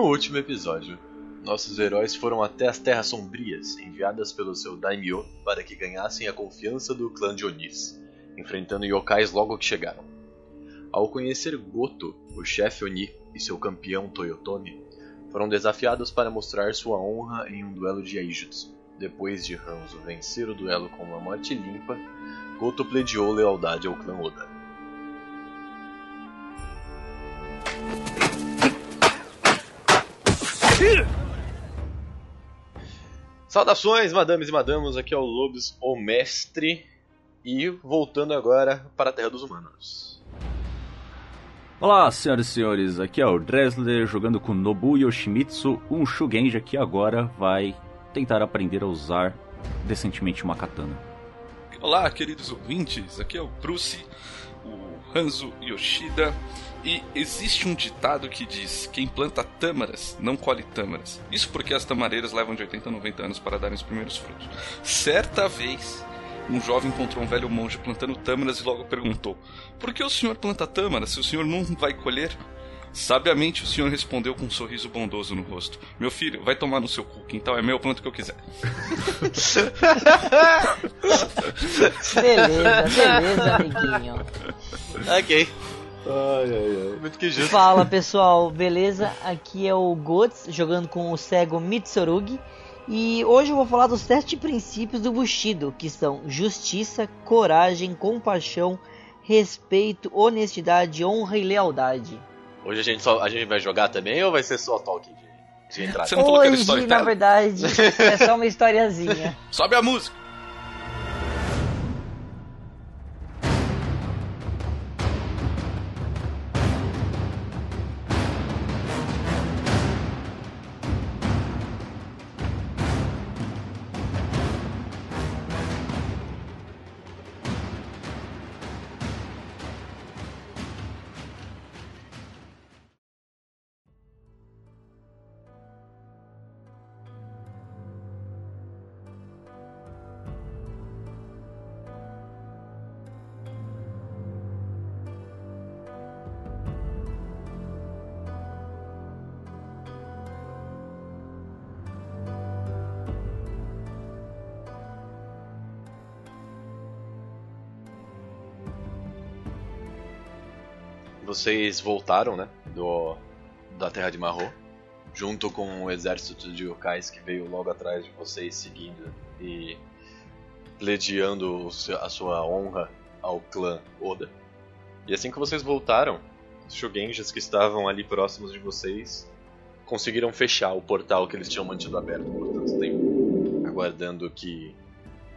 No último episódio, nossos heróis foram até as Terras Sombrias, enviadas pelo seu daimyo para que ganhassem a confiança do clã de Onis, enfrentando yokais logo que chegaram. Ao conhecer Goto, o chefe Oni e seu campeão Toyotomi, foram desafiados para mostrar sua honra em um duelo de Aijutsu. Depois de Hanzo vencer o duelo com uma morte limpa, Goto plediou lealdade ao clã Oda. Saudações, madames e madamos, aqui é o Lobos, o mestre, e voltando agora para a Terra dos Humanos. Olá, senhoras e senhores, aqui é o Dresler jogando com Nobu Yoshimitsu, um Shugenja que agora vai tentar aprender a usar decentemente uma katana. Olá, queridos ouvintes, aqui é o Bruce, o Hanzo Yoshida, e existe um ditado que diz: quem planta tâmaras não colhe tâmaras. Isso porque as tamareiras levam de 80 a 90 anos para darem os primeiros frutos. Certa vez, um jovem encontrou um velho monge plantando tâmaras e logo perguntou: Por que o senhor planta tâmaras se o senhor não vai colher? Sabiamente o senhor respondeu com um sorriso bondoso no rosto: Meu filho, vai tomar no seu cu, quintal é meu, planta o que eu quiser. Beleza, beleza, amiguinho. Ok. Ai, ai, ai. Muito que justo. Fala pessoal, beleza? Aqui é o Gots jogando com o cego Mitsurugi. E hoje eu vou falar dos sete princípios do Bushido, que são justiça, coragem, compaixão, respeito, honestidade, honra e lealdade. Hoje a gente, só, a gente vai jogar também ou vai ser só talk de, de entrada? Você não falou que era Hoje, na verdade, é só uma historiazinha. Sobe a música! Vocês voltaram, né? Do, da Terra de Marro, junto com o exército de yokais que veio logo atrás de vocês, seguindo e pledeando o seu- a sua honra ao clã Oda. E assim que vocês voltaram, os Shugenjas que estavam ali próximos de vocês conseguiram fechar o portal que eles tinham mantido aberto por tanto tempo, aguardando que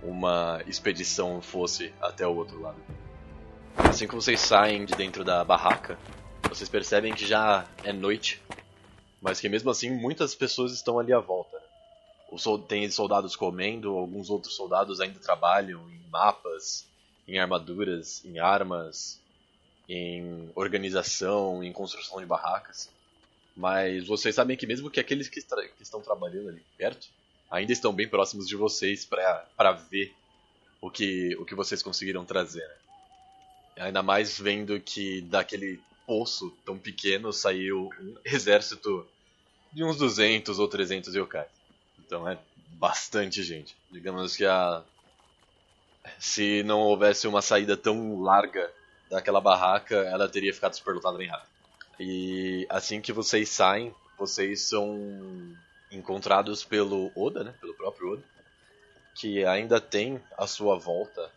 uma expedição fosse até o outro lado. Assim que vocês saem de dentro da barraca, vocês percebem que já é noite, mas que mesmo assim muitas pessoas estão ali à volta. Tem soldados comendo, alguns outros soldados ainda trabalham em mapas, em armaduras, em armas, em organização, em construção de barracas. Mas vocês sabem que mesmo que aqueles que, que estão trabalhando ali perto, ainda estão bem próximos de vocês para ver o que, o que vocês conseguiram trazer. né? Ainda mais vendo que daquele poço tão pequeno saiu um exército de uns 200 ou 300 yokais. Então é bastante gente. Digamos que a. Se não houvesse uma saída tão larga daquela barraca, ela teria ficado superlotada bem rápido. E assim que vocês saem, vocês são encontrados pelo Oda, né? Pelo próprio Oda. Que ainda tem à sua volta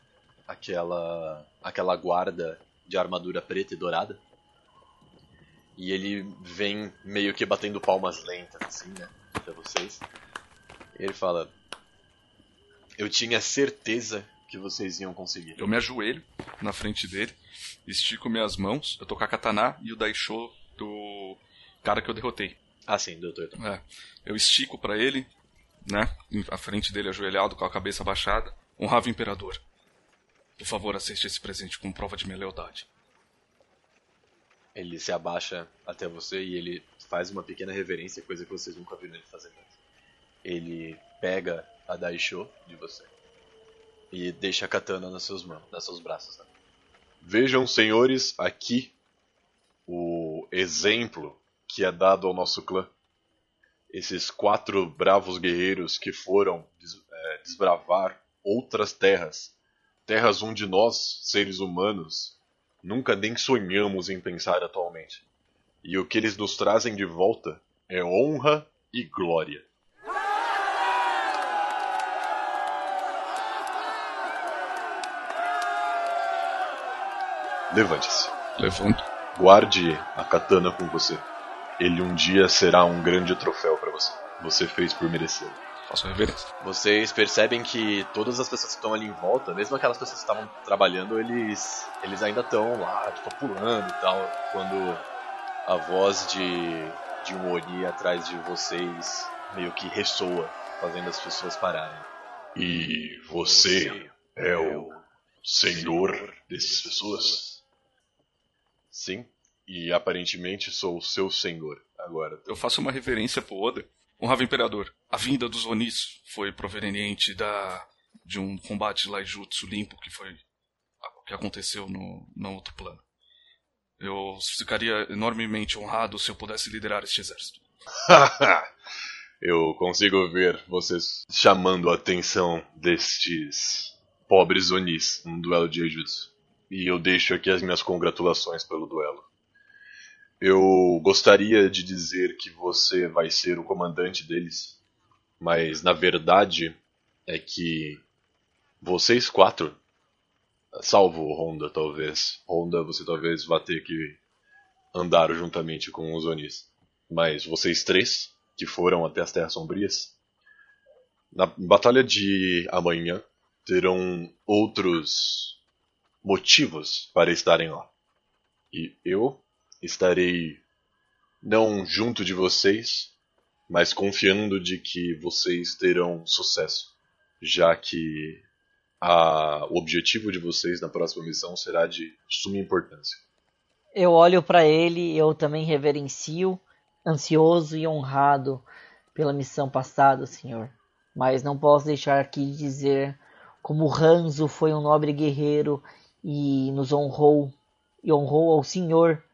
aquela aquela guarda de armadura preta e dourada. E ele vem meio que batendo palmas lentas assim, né, pra vocês. Ele fala: "Eu tinha certeza que vocês iam conseguir". Eu me ajoelho na frente dele, estico minhas mãos, eu tô com a katana e o daisho do cara que eu derrotei. Ah, sim, doutor. É, eu estico pra ele, né, à frente dele ajoelhado com a cabeça baixada. Honrável imperador, por favor, aceite esse presente como prova de minha lealdade. Ele se abaixa até você e ele faz uma pequena reverência, coisa que vocês nunca viram ele fazer antes. Ele pega a Daisho de você e deixa a katana nas suas mãos, nos seus braços. né? Vejam, senhores, aqui o exemplo que é dado ao nosso clã. esses quatro bravos guerreiros que foram des é, desbravar outras terras, terras onde nós, seres humanos, nunca nem sonhamos em pensar atualmente. E o que eles nos trazem de volta é honra e glória. Levante-se. Levanto. Guarde a katana com você. Ele um dia será um grande troféu para você. Você fez por merecê-lo. Faço reverência. Vocês percebem que todas as pessoas que estão ali em volta, mesmo aquelas pessoas que estavam trabalhando, eles, eles ainda estão lá, tipo, pulando e tal. Quando a voz de, de um Oni atrás de vocês meio que ressoa, fazendo as pessoas pararem. E você é o senhor dessas pessoas? Sim, e aparentemente sou o seu senhor agora. Eu faço uma reverência pro Oda. Honrava Imperador. A vinda dos Onis foi proveniente da de um combate Laijutsu limpo que foi que aconteceu no, no outro plano. Eu ficaria enormemente honrado se eu pudesse liderar este exército. eu consigo ver vocês chamando a atenção destes pobres Onis num duelo de Jujutsu. E eu deixo aqui as minhas congratulações pelo duelo. Eu gostaria de dizer que você vai ser o comandante deles, mas na verdade é que vocês quatro, salvo Honda talvez, Honda você talvez vá ter que andar juntamente com os Onis, mas vocês três que foram até as Terras Sombrias, na batalha de amanhã terão outros motivos para estarem lá. E eu estarei não junto de vocês, mas confiando de que vocês terão sucesso, já que a, o objetivo de vocês na próxima missão será de suma importância. Eu olho para ele, eu também reverencio, ansioso e honrado pela missão passada, senhor. Mas não posso deixar aqui de dizer como Ranzo foi um nobre guerreiro e nos honrou e honrou ao Senhor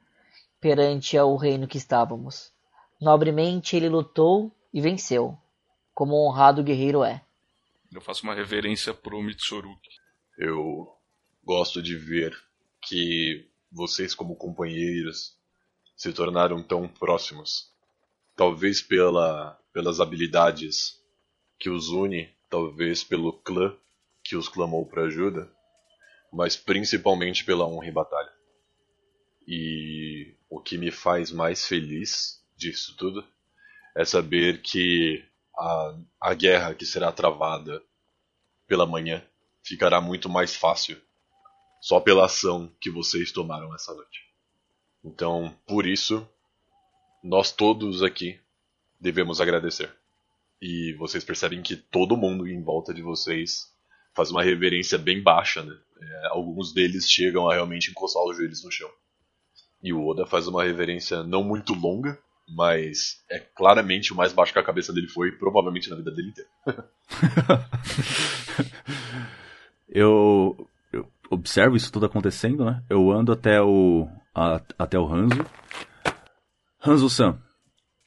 perante ao reino que estávamos. Nobremente ele lutou e venceu, como um honrado guerreiro é. Eu faço uma reverência pro Mitsurugi. Eu gosto de ver que vocês como companheiros se tornaram tão próximos. Talvez pela, pelas habilidades que os une, talvez pelo clã que os clamou para ajuda, mas principalmente pela honra e batalha. E o que me faz mais feliz disso tudo é saber que a, a guerra que será travada pela manhã ficará muito mais fácil só pela ação que vocês tomaram essa noite. Então, por isso, nós todos aqui devemos agradecer. E vocês percebem que todo mundo em volta de vocês faz uma reverência bem baixa, né? É, alguns deles chegam a realmente encostar os joelhos no chão. E o Oda faz uma reverência não muito longa, mas é claramente o mais baixo que a cabeça dele foi, provavelmente na vida dele inteira. eu, eu, observo isso tudo acontecendo, né? Eu ando até o a, até o Hanzo. Hanzo-san,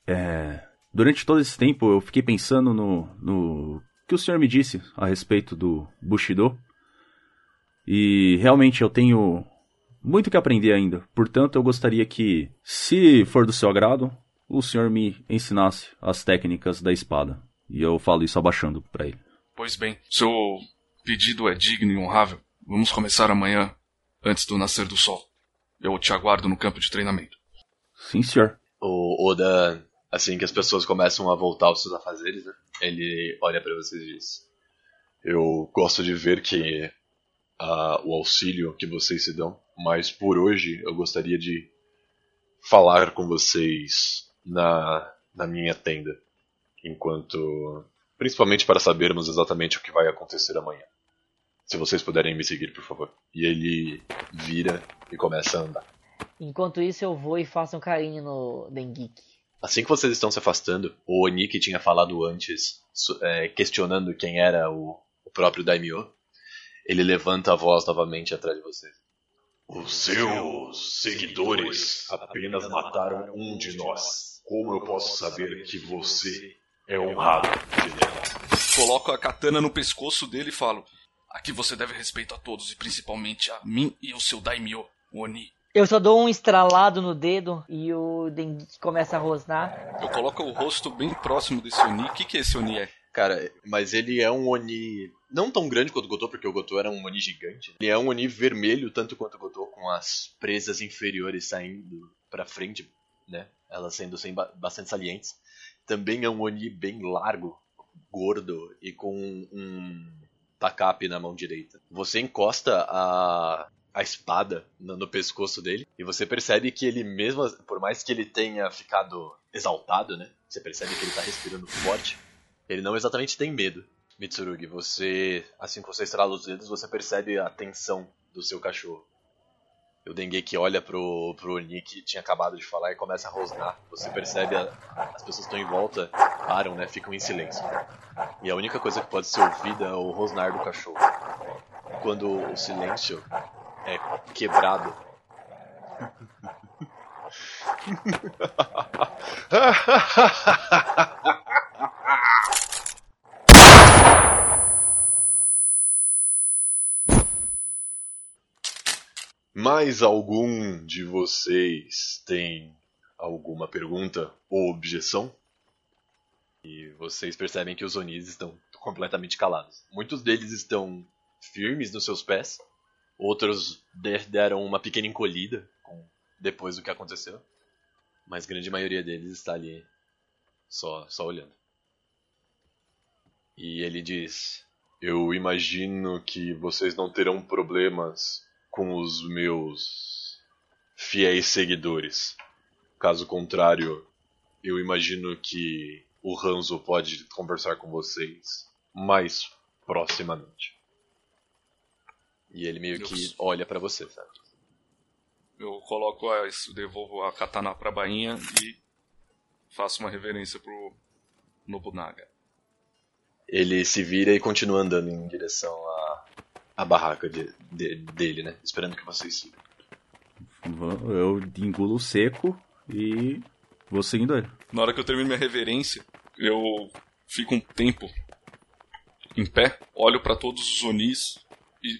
é, durante todo esse tempo eu fiquei pensando no, no que o senhor me disse a respeito do Bushido. E realmente eu tenho muito que aprender ainda. Portanto, eu gostaria que, se for do seu agrado, o senhor me ensinasse as técnicas da espada. E eu falo isso abaixando para ele. Pois bem, seu pedido é digno e honrável. Vamos começar amanhã, antes do nascer do sol. Eu te aguardo no campo de treinamento. Sim, senhor. O Oda, assim que as pessoas começam a voltar aos seus afazeres, né? Ele olha para vocês e diz: Eu gosto de ver que uh, o auxílio que vocês se dão, mas por hoje eu gostaria de falar com vocês na, na minha tenda, enquanto. principalmente para sabermos exatamente o que vai acontecer amanhã. Se vocês puderem me seguir, por favor. E ele vira e começa a andar. Enquanto isso, eu vou e faço um carinho no Dengeki. Assim que vocês estão se afastando, o Oni que tinha falado antes, é, questionando quem era o, o próprio Daimyo, ele levanta a voz novamente atrás de vocês. Os seus seguidores apenas mataram um de nós. Como eu posso saber que você é honrado, general? Coloco a katana no pescoço dele e falo: Aqui você deve respeito a todos e principalmente a mim e ao seu daimyo, Oni. Eu só dou um estralado no dedo e o Dengue começa a rosnar. Eu coloco o rosto bem próximo desse Oni. O que, que esse Oni é? Cara, mas ele é um Oni não tão grande quanto o Gotô, porque o Gotô era um Oni gigante. Ele é um Oni vermelho tanto quanto o Gotô, com as presas inferiores saindo pra frente, né? Elas sendo sem ba- bastante salientes. Também é um Oni bem largo, gordo e com um tacape na mão direita. Você encosta a, a espada no, no pescoço dele e você percebe que ele mesmo, por mais que ele tenha ficado exaltado, né? Você percebe que ele tá respirando forte. Ele não exatamente tem medo. Mitsurugi, você, assim que você estrala os dedos, você percebe a tensão do seu cachorro. O Dengeki olha pro, pro que tinha acabado de falar e começa a rosnar. Você percebe a- as pessoas estão em volta param, né? Ficam em silêncio. E a única coisa que pode ser ouvida é o rosnar do cachorro. Quando o silêncio é quebrado. Mais algum de vocês tem alguma pergunta ou objeção? E vocês percebem que os Onis estão completamente calados. Muitos deles estão firmes nos seus pés, outros de- deram uma pequena encolhida depois do que aconteceu, mas grande maioria deles está ali só, só olhando. E ele diz: Eu imagino que vocês não terão problemas com os meus fiéis seguidores. Caso contrário, eu imagino que o Hanzo pode conversar com vocês mais proximamente. E ele meio que olha pra você, sabe? Eu coloco a, isso, devolvo a katana pra bainha e faço uma reverência pro Nobunaga. Ele se vira e continua andando em direção à, à barraca de- de- dele, né? Esperando que vocês sigam. Eu engulo seco e vou seguindo ele. Na hora que eu termino minha reverência, eu fico um tempo em pé, olho pra todos os Onis e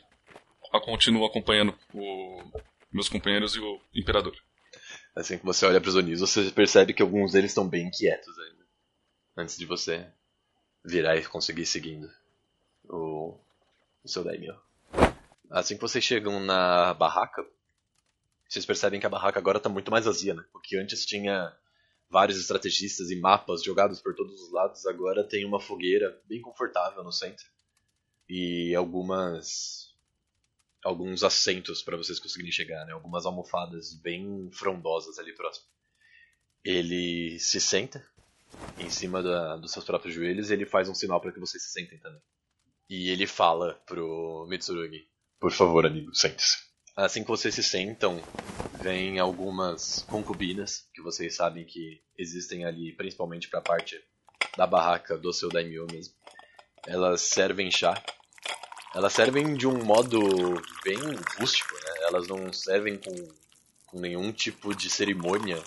a- continuo acompanhando o- meus companheiros e o Imperador. Assim que você olha pros Onis, você percebe que alguns deles estão bem quietos ainda. Antes de você virar e conseguir seguindo o, o seu daimyo. Assim que vocês chegam na barraca, vocês percebem que a barraca agora tá muito mais vazia, né? Porque antes tinha vários estrategistas e mapas jogados por todos os lados, agora tem uma fogueira bem confortável no centro. E algumas alguns assentos para vocês conseguirem chegar, né? Algumas almofadas bem frondosas ali próximo. Ele se senta em cima da- dos seus próprios joelhos e ele faz um sinal para que vocês se sentem também. E ele fala pro Mitsurugi: Por favor, amigo, sente-se. Assim que vocês se sentam, vem algumas concubinas que vocês sabem que existem ali, principalmente para a parte da barraca do seu daimyo mesmo. Elas servem chá. Elas servem de um modo bem rústico, né? Elas não servem com, com nenhum tipo de cerimônia,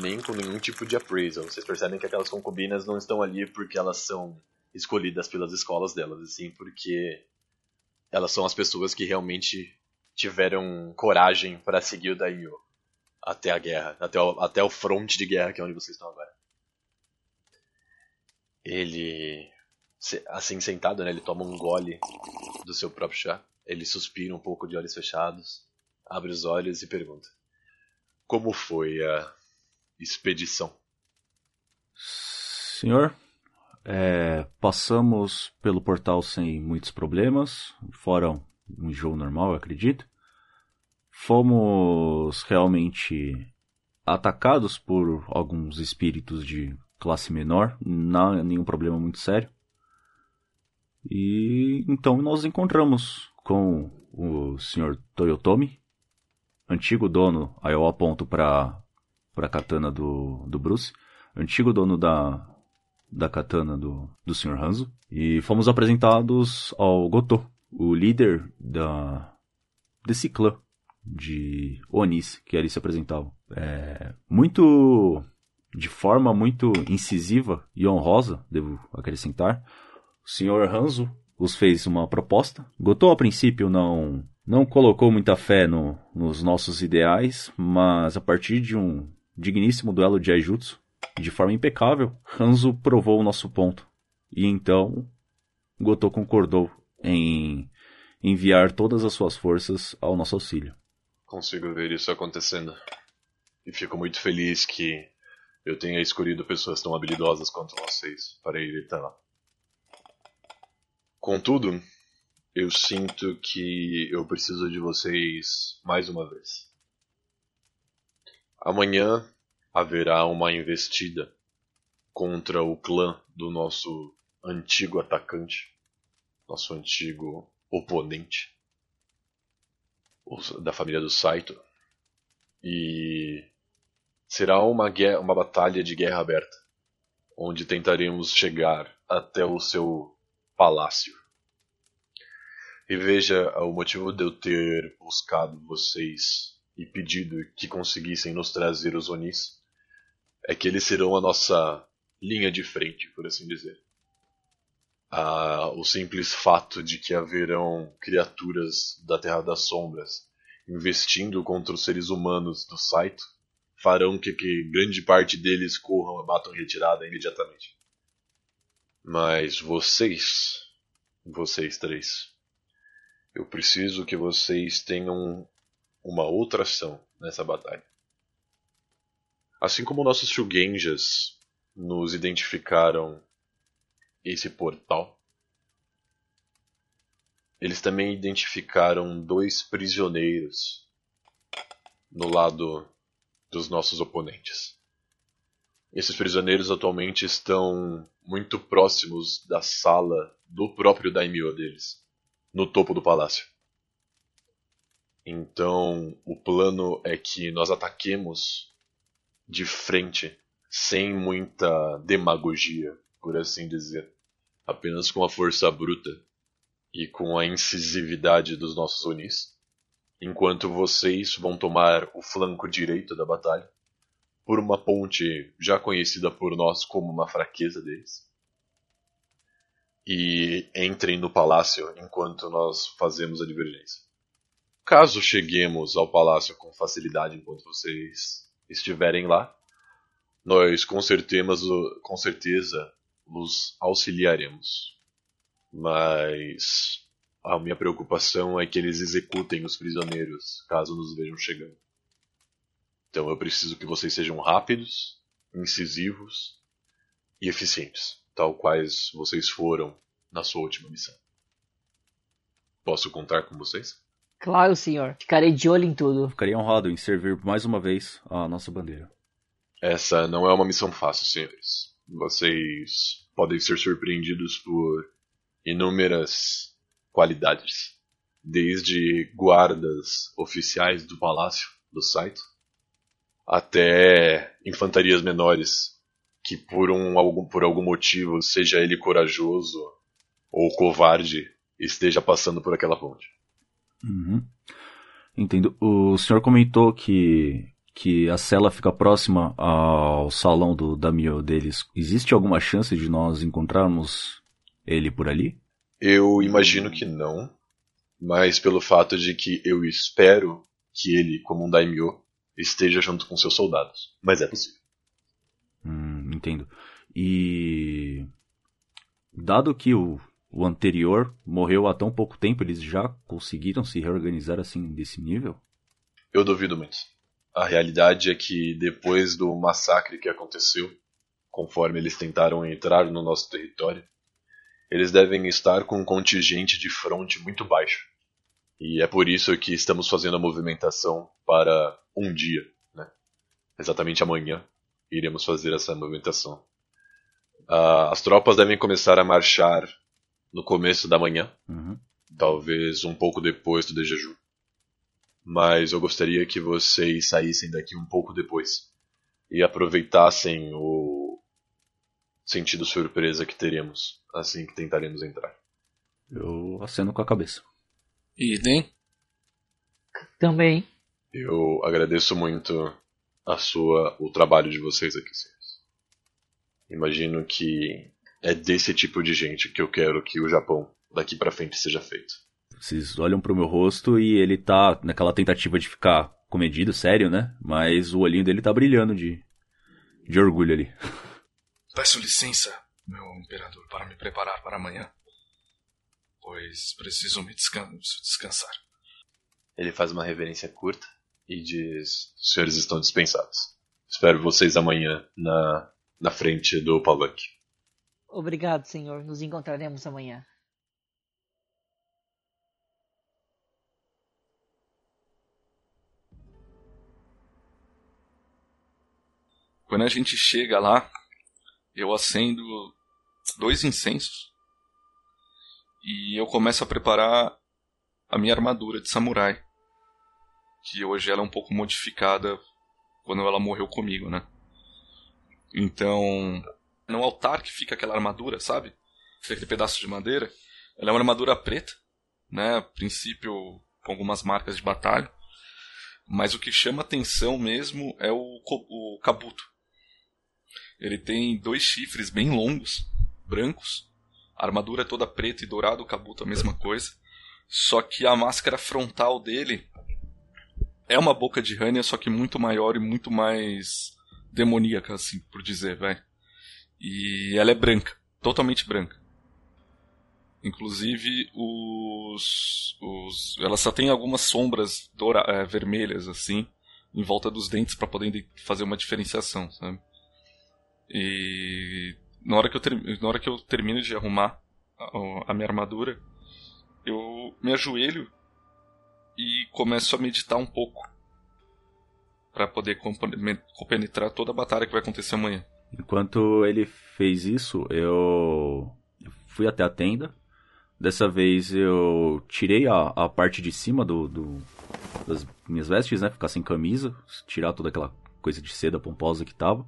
nem com nenhum tipo de appraisal. Vocês percebem que aquelas concubinas não estão ali porque elas são escolhidas pelas escolas delas, e sim porque elas são as pessoas que realmente tiveram coragem para seguir o Daimyo até a guerra, até o, até o fronte de guerra que é onde vocês estão agora. Ele, assim sentado, né, ele toma um gole do seu próprio chá. Ele suspira um pouco de olhos fechados, abre os olhos e pergunta: Como foi a expedição? Senhor, é, passamos pelo portal sem muitos problemas, fora um jogo normal, eu acredito. Fomos realmente atacados por alguns espíritos de classe menor, não nenhum problema muito sério. E então nós encontramos com o Sr. Toyotomi, antigo dono, aí eu aponto para para a katana do, do Bruce, antigo dono da, da katana do, do Sr. Hanzo, e fomos apresentados ao Goto, o líder da, desse clã de Onis que ali se apresentavam. É, muito de forma muito incisiva e honrosa, devo acrescentar, o Sr. Hanzo os fez uma proposta. Gotô, a princípio, não, não colocou muita fé no, nos nossos ideais, mas a partir de um digníssimo duelo de Aijutsu, de forma impecável, Hanzo provou o nosso ponto. E então, Gotô concordou em enviar todas as suas forças ao nosso auxílio. Consigo ver isso acontecendo. E fico muito feliz que eu tenha escolhido pessoas tão habilidosas quanto vocês para ir até lá. Contudo, eu sinto que eu preciso de vocês mais uma vez. Amanhã haverá uma investida contra o clã do nosso antigo atacante, nosso antigo oponente, da família do Saito. E será uma, guerra, uma batalha de guerra aberta, onde tentaremos chegar até o seu palácio. E veja o motivo de eu ter buscado vocês e pedido que conseguissem nos trazer os Onis é que eles serão a nossa linha de frente, por assim dizer. Ah, o simples fato de que haverão criaturas da Terra das Sombras investindo contra os seres humanos do Saito farão que, que grande parte deles corram e batam retirada imediatamente. Mas vocês, vocês três, eu preciso que vocês tenham uma outra ação nessa batalha. Assim como nossos Shugenjas nos identificaram esse portal, eles também identificaram dois prisioneiros no lado dos nossos oponentes. Esses prisioneiros atualmente estão muito próximos da sala do próprio daimyo deles, no topo do palácio. Então, o plano é que nós ataquemos de frente, sem muita demagogia, por assim dizer, apenas com a força bruta e com a incisividade dos nossos unis, enquanto vocês vão tomar o flanco direito da batalha por uma ponte já conhecida por nós como uma fraqueza deles. E entrem no palácio enquanto nós fazemos a divergência. Caso cheguemos ao palácio com facilidade enquanto vocês estiverem lá, nós com certeza, com certeza os auxiliaremos. Mas a minha preocupação é que eles executem os prisioneiros caso nos vejam chegando. Então eu preciso que vocês sejam rápidos, incisivos e eficientes, tal quais vocês foram na sua última missão. Posso contar com vocês? Claro, senhor. Ficarei de olho em tudo. Ficarei honrado em servir mais uma vez a nossa bandeira. Essa não é uma missão fácil, senhores. Vocês podem ser surpreendidos por inúmeras qualidades, desde guardas oficiais do palácio do site até infantarias menores que por, um, algum, por algum motivo, seja ele corajoso ou covarde, esteja passando por aquela ponte. Uhum. Entendo. O senhor comentou que, que a cela fica próxima ao salão do Damio deles. Existe alguma chance de nós encontrarmos ele por ali? Eu imagino que não, mas pelo fato de que eu espero que ele, como um daimyo, esteja junto com seus soldados. Mas é possível. Hum, entendo. E. Dado que o, o anterior morreu há tão pouco tempo, eles já conseguiram se reorganizar assim desse nível? Eu duvido muito. A realidade é que depois do massacre que aconteceu, conforme eles tentaram entrar no nosso território, eles devem estar com um contingente de fronte muito baixo. E é por isso que estamos fazendo a movimentação para um dia, né? Exatamente amanhã iremos fazer essa movimentação. Uh, as tropas devem começar a marchar no começo da manhã, uhum. talvez um pouco depois do Dejeju. Mas eu gostaria que vocês saíssem daqui um pouco depois e aproveitassem o sentido surpresa que teremos assim que tentaremos entrar. Eu aceno com a cabeça. Idem. Também. Eu agradeço muito a sua, o trabalho de vocês aqui, senhores. Imagino que é desse tipo de gente que eu quero que o Japão daqui para frente seja feito. Vocês olham pro meu rosto e ele tá naquela tentativa de ficar comedido, sério, né? Mas o olhinho dele tá brilhando de, de orgulho ali. Peço licença, meu imperador, para me preparar para amanhã. Pois preciso me descan descansar. Ele faz uma reverência curta e diz: Os senhores estão dispensados. Espero vocês amanhã na, na frente do palanque. Obrigado, senhor. Nos encontraremos amanhã. Quando a gente chega lá, eu acendo dois incensos e eu começo a preparar a minha armadura de samurai, que hoje ela é um pouco modificada quando ela morreu comigo, né? Então, no altar que fica aquela armadura, sabe? Aquele pedaço de madeira, ela é uma armadura preta, né? A princípio com algumas marcas de batalha. Mas o que chama atenção mesmo é o, o kabuto, ele tem dois chifres bem longos, brancos. A armadura é toda preta e dourada, o kabuto a mesma coisa. Só que a máscara frontal dele é uma boca de Rania, só que muito maior e muito mais demoníaca, assim, por dizer, vai. E ela é branca, totalmente branca. Inclusive, os, os ela só tem algumas sombras doura, é, vermelhas, assim, em volta dos dentes para poder fazer uma diferenciação, sabe? E na hora que eu, ter, na hora que eu termino de arrumar a, a minha armadura, eu me ajoelho e começo a meditar um pouco para poder compenetrar toda a batalha que vai acontecer amanhã. Enquanto ele fez isso, eu fui até a tenda. Dessa vez eu tirei a, a parte de cima do, do, das minhas vestes, né? Ficar sem camisa, tirar toda aquela coisa de seda pomposa que tava.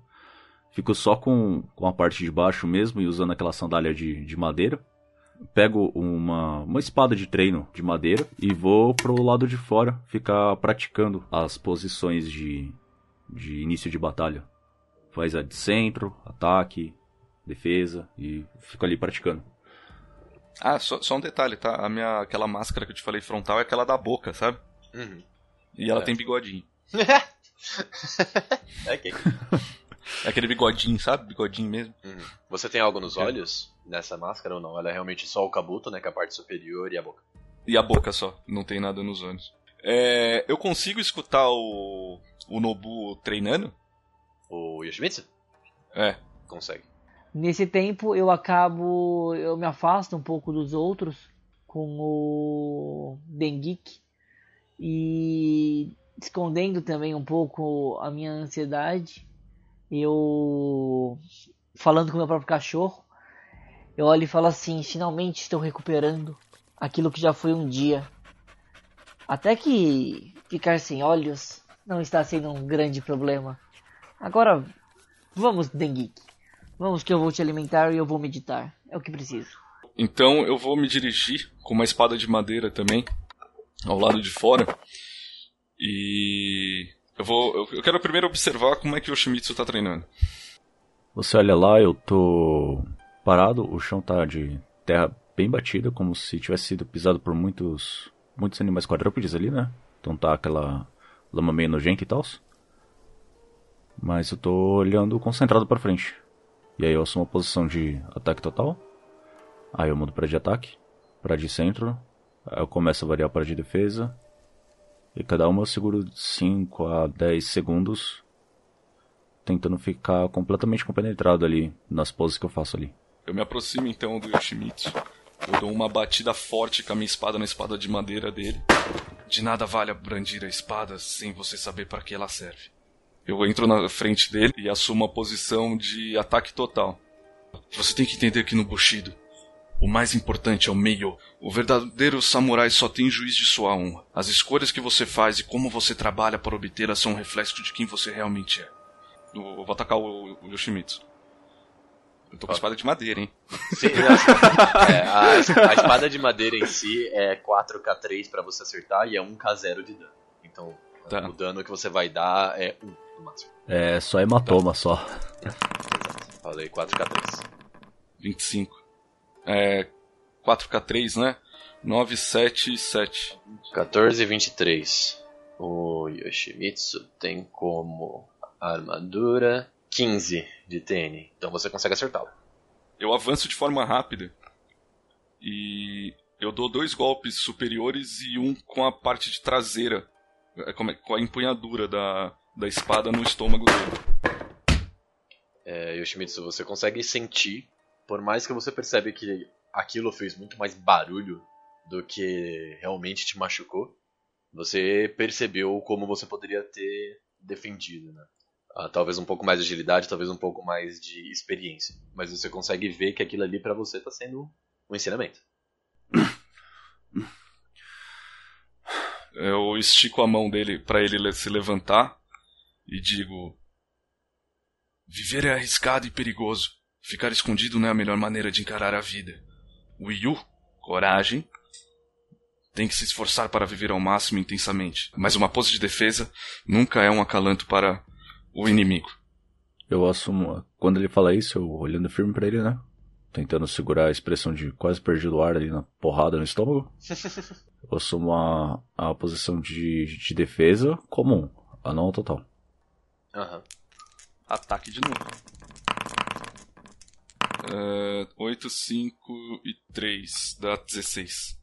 Fico só com, com a parte de baixo mesmo e usando aquela sandália de, de madeira. Pego uma, uma espada de treino de madeira e vou pro lado de fora ficar praticando as posições de, de início de batalha. Faz a de centro, ataque, defesa e fico ali praticando. Ah, só, só, um detalhe, tá? A minha, aquela máscara que eu te falei frontal é aquela da boca, sabe? Uhum. E ela é. tem bigodinho. ok. É aquele bigodinho, sabe? Bigodinho mesmo. Uhum. Você tem algo nos olhos nessa máscara ou não? Ela é realmente só o kabuto, né? Que é a parte superior e a boca. E a boca só, não tem nada nos olhos. É, eu consigo escutar o, o Nobu treinando? O Yoshimitsu? É. Consegue. Nesse tempo eu acabo. Eu me afasto um pouco dos outros com o Dengik e escondendo também um pouco a minha ansiedade eu falando com meu próprio cachorro, eu olho e falo assim: finalmente estou recuperando aquilo que já foi um dia. Até que ficar sem olhos não está sendo um grande problema. Agora, vamos, Denguik. Vamos que eu vou te alimentar e eu vou meditar. É o que preciso. Então eu vou me dirigir com uma espada de madeira também, ao lado de fora. E eu vou. Eu quero primeiro observar como é que o Yoshimitsu tá treinando. Você olha lá, eu tô parado, o chão tá de terra bem batida, como se tivesse sido pisado por muitos muitos animais quadrúpedes ali, né? Então tá aquela lama meio nojenta e tal. Mas eu tô olhando concentrado para frente. E aí eu assumo a posição de ataque total. Aí eu mudo para de ataque, para de centro. Aí eu começo a variar para de defesa. E cada uma eu seguro 5 a 10 segundos, tentando ficar completamente compenetrado ali nas poses que eu faço ali. Eu me aproximo então do Yoshimitsu. Eu dou uma batida forte com a minha espada na espada de madeira dele. De nada vale brandir a espada sem você saber para que ela serve. Eu entro na frente dele e assumo a posição de ataque total. Você tem que entender que no Bushido, o mais importante é o meio. O verdadeiro samurai só tem juiz de sua honra. As escolhas que você faz e como você trabalha para obtê-las são um reflexo de quem você realmente é. Eu vou atacar o, o Yoshimitsu. Eu tô com a espada de madeira, hein? Sim, é, a, a, espada de madeira em si é 4k3 para você acertar e é 1k0 de dano. Então, tá. o dano que você vai dar é 1 É só hematoma tá. só. Falei 4K3. 25. É. 4K3, né? 977. 14 e 23. O Yoshimitsu tem como armadura 15 de TN. Então você consegue acertá-lo. Eu avanço de forma rápida. E eu dou dois golpes superiores e um com a parte de traseira. é, como é- Com a empunhadura da, da espada no estômago dele. É, Yoshimitsu, você consegue sentir, por mais que você percebe que aquilo fez muito mais barulho do que realmente te machucou, você percebeu como você poderia ter defendido, né? Ah, talvez um pouco mais de agilidade, talvez um pouco mais de experiência. Mas você consegue ver que aquilo ali pra você tá sendo um ensinamento. Eu estico a mão dele para ele le- se levantar e digo: Viver é arriscado e perigoso. Ficar escondido não é a melhor maneira de encarar a vida. O Yu, coragem, tem que se esforçar para viver ao máximo intensamente. Mas uma pose de defesa nunca é um acalanto para o inimigo. Eu assumo. Quando ele fala isso, eu olhando firme pra ele, né? Tentando segurar a expressão de quase perdido o ar ali na porrada no estômago. Eu assumo a, a posição de, de defesa comum, a não total. Aham. Ataque de novo. É, 8, 5 e 3. Dá 16.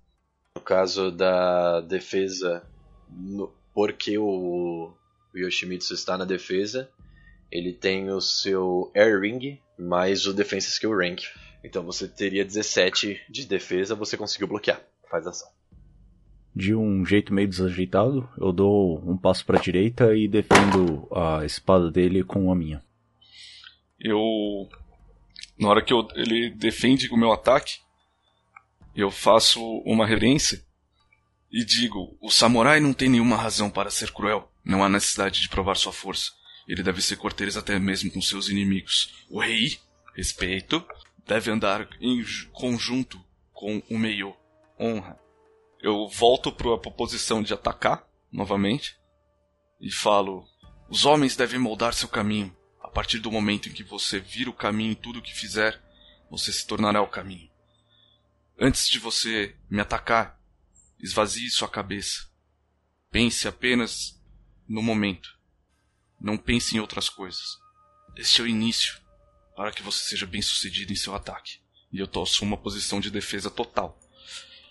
No caso da defesa, no- porque o, o Yoshimitsu está na defesa, ele tem o seu Air Ring mais o Defense Skill Rank. Então você teria 17 de defesa, você conseguiu bloquear. Faz ação. De um jeito meio desajeitado, eu dou um passo pra direita e defendo a espada dele com a minha. Eu. Na hora que eu- ele defende o meu ataque, eu faço uma reverência e digo: O samurai não tem nenhuma razão para ser cruel. Não há necessidade de provar sua força. Ele deve ser cortês até mesmo com seus inimigos. O rei, respeito, deve andar em ju- conjunto com o meio. Honra. Eu volto para a posição de atacar novamente e falo: Os homens devem moldar seu caminho. A partir do momento em que você vira o caminho em tudo o que fizer, você se tornará o caminho. Antes de você me atacar, esvazie sua cabeça. Pense apenas no momento. Não pense em outras coisas. Este é o início para que você seja bem sucedido em seu ataque. E eu assumo uma posição de defesa total.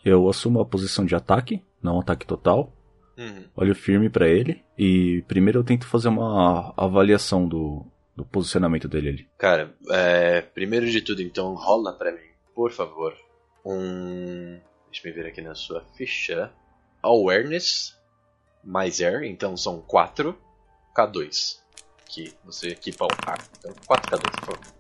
Eu assumo a posição de ataque, não ataque total. Uhum. Olho firme pra ele e primeiro eu tento fazer uma avaliação do, do posicionamento dele ali. Cara, é, primeiro de tudo, então, rola pra mim, por favor, um. Deixa eu ver aqui na sua ficha. Awareness mais Air, então são 4 K2. Que você equipa o ar. Então 4 K2, por favor.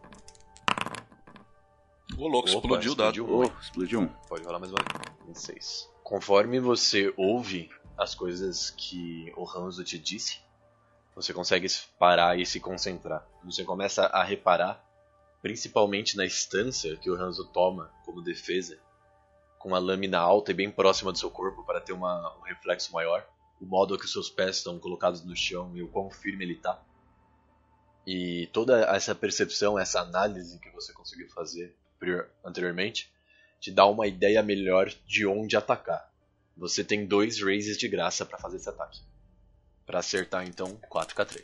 Ô louco, Opa, explodiu o dado. explodiu. Oh, explodiu um. Pode rolar mais uma vez. 26. Conforme você ouve as coisas que o Hanzo te disse, você consegue parar e se concentrar. Você começa a reparar, principalmente na estância que o Hanzo toma como defesa, com a lâmina alta e bem próxima do seu corpo para ter uma, um reflexo maior, o modo que os seus pés estão colocados no chão e o quão firme ele está. E toda essa percepção, essa análise que você conseguiu fazer anteriormente, te dá uma ideia melhor de onde atacar. Você tem dois raises de graça para fazer esse ataque. Para acertar então 4k3.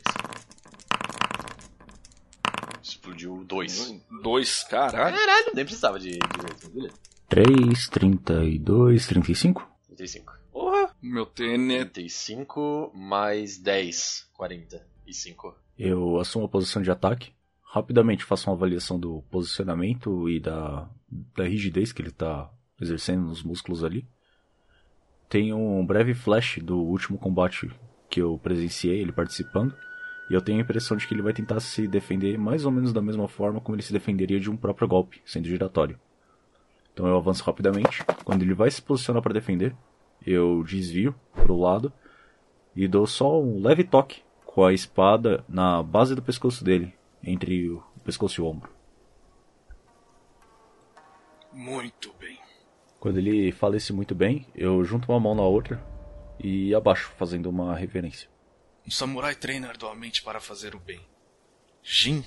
Explodiu 2. Dois, caralho. Caralho, nem precisava de, de beleza. 3, 32, 35? 35. Porra. Meu TN é 35 mais 10, 45. Eu assumo a posição de ataque. Rapidamente faço uma avaliação do posicionamento e da, da rigidez que ele está exercendo nos músculos ali. Tenho um breve flash do último combate que eu presenciei, ele participando. E eu tenho a impressão de que ele vai tentar se defender mais ou menos da mesma forma como ele se defenderia de um próprio golpe, sendo giratório. Então eu avanço rapidamente. Quando ele vai se posicionar para defender, eu desvio pro lado e dou só um leve toque com a espada na base do pescoço dele, entre o pescoço e o ombro. muito bem. Quando ele falece muito bem, eu junto uma mão na outra e abaixo, fazendo uma reverência. Um samurai treina arduamente para fazer o bem. Jin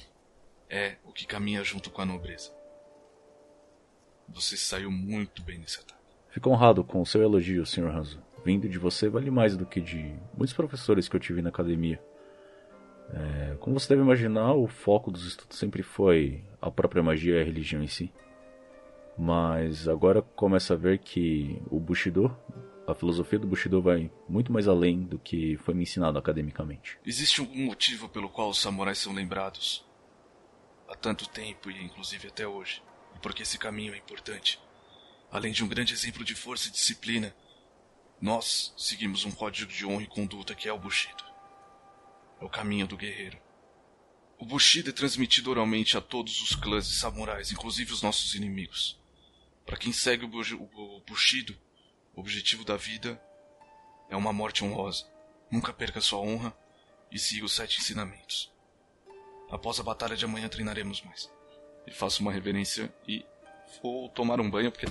é o que caminha junto com a nobreza. Você saiu muito bem nesse ataque. Fico honrado com o seu elogio, Sr. Hanzo. Vindo de você vale mais do que de muitos professores que eu tive na academia. É, como você deve imaginar, o foco dos estudos sempre foi a própria magia e a religião em si. Mas agora começa a ver que o Bushido, a filosofia do Bushido vai muito mais além do que foi me ensinado academicamente. Existe um motivo pelo qual os samurais são lembrados há tanto tempo e inclusive até hoje. E porque esse caminho é importante. Além de um grande exemplo de força e disciplina, nós seguimos um código de honra e conduta que é o Bushido. É o caminho do guerreiro. O Bushido é transmitido oralmente a todos os clãs de samurais, inclusive os nossos inimigos. Para quem segue o Bushido, o objetivo da vida é uma morte honrosa. Nunca perca sua honra e siga os sete ensinamentos. Após a batalha de amanhã treinaremos mais. E faço uma reverência e vou tomar um banho porque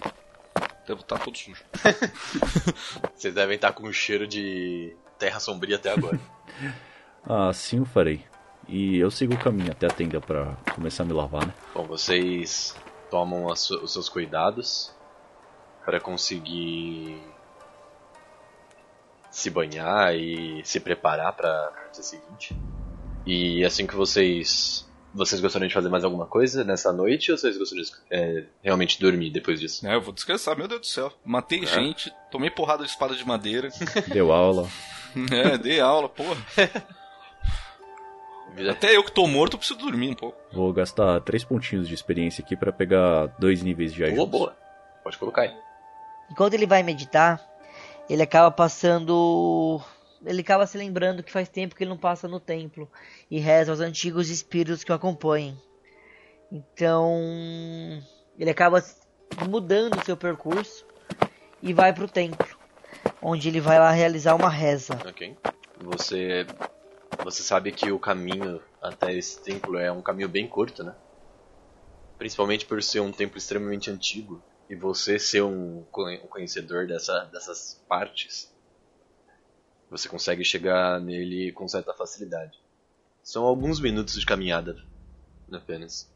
devo estar todo sujo. Vocês devem estar com um cheiro de terra sombria até agora. ah, sim, eu farei. E eu sigo o caminho até a tenda para começar a me lavar, né? Bom, vocês tomam os seus cuidados para conseguir se banhar e se preparar para o dia seguinte. E assim que vocês vocês gostariam de fazer mais alguma coisa nessa noite ou vocês gostariam de é, realmente dormir depois disso? É, eu vou descansar, meu Deus do céu. Matei é. gente, tomei porrada de espada de madeira. Deu aula. É, dei aula, porra. Até eu que tô morto, eu preciso dormir um pouco. Vou gastar três pontinhos de experiência aqui para pegar dois níveis de ajuda. Boa, boa. Pode colocar aí. Enquanto ele vai meditar, ele acaba passando. Ele acaba se lembrando que faz tempo que ele não passa no templo e reza aos antigos espíritos que o acompanhem. Então, ele acaba mudando o seu percurso e vai para o templo, onde ele vai lá realizar uma reza. Ok. Você você sabe que o caminho até esse templo é um caminho bem curto, né? Principalmente por ser um templo extremamente antigo e você ser um conhecedor dessa, dessas partes, você consegue chegar nele com certa facilidade. São alguns minutos de caminhada apenas.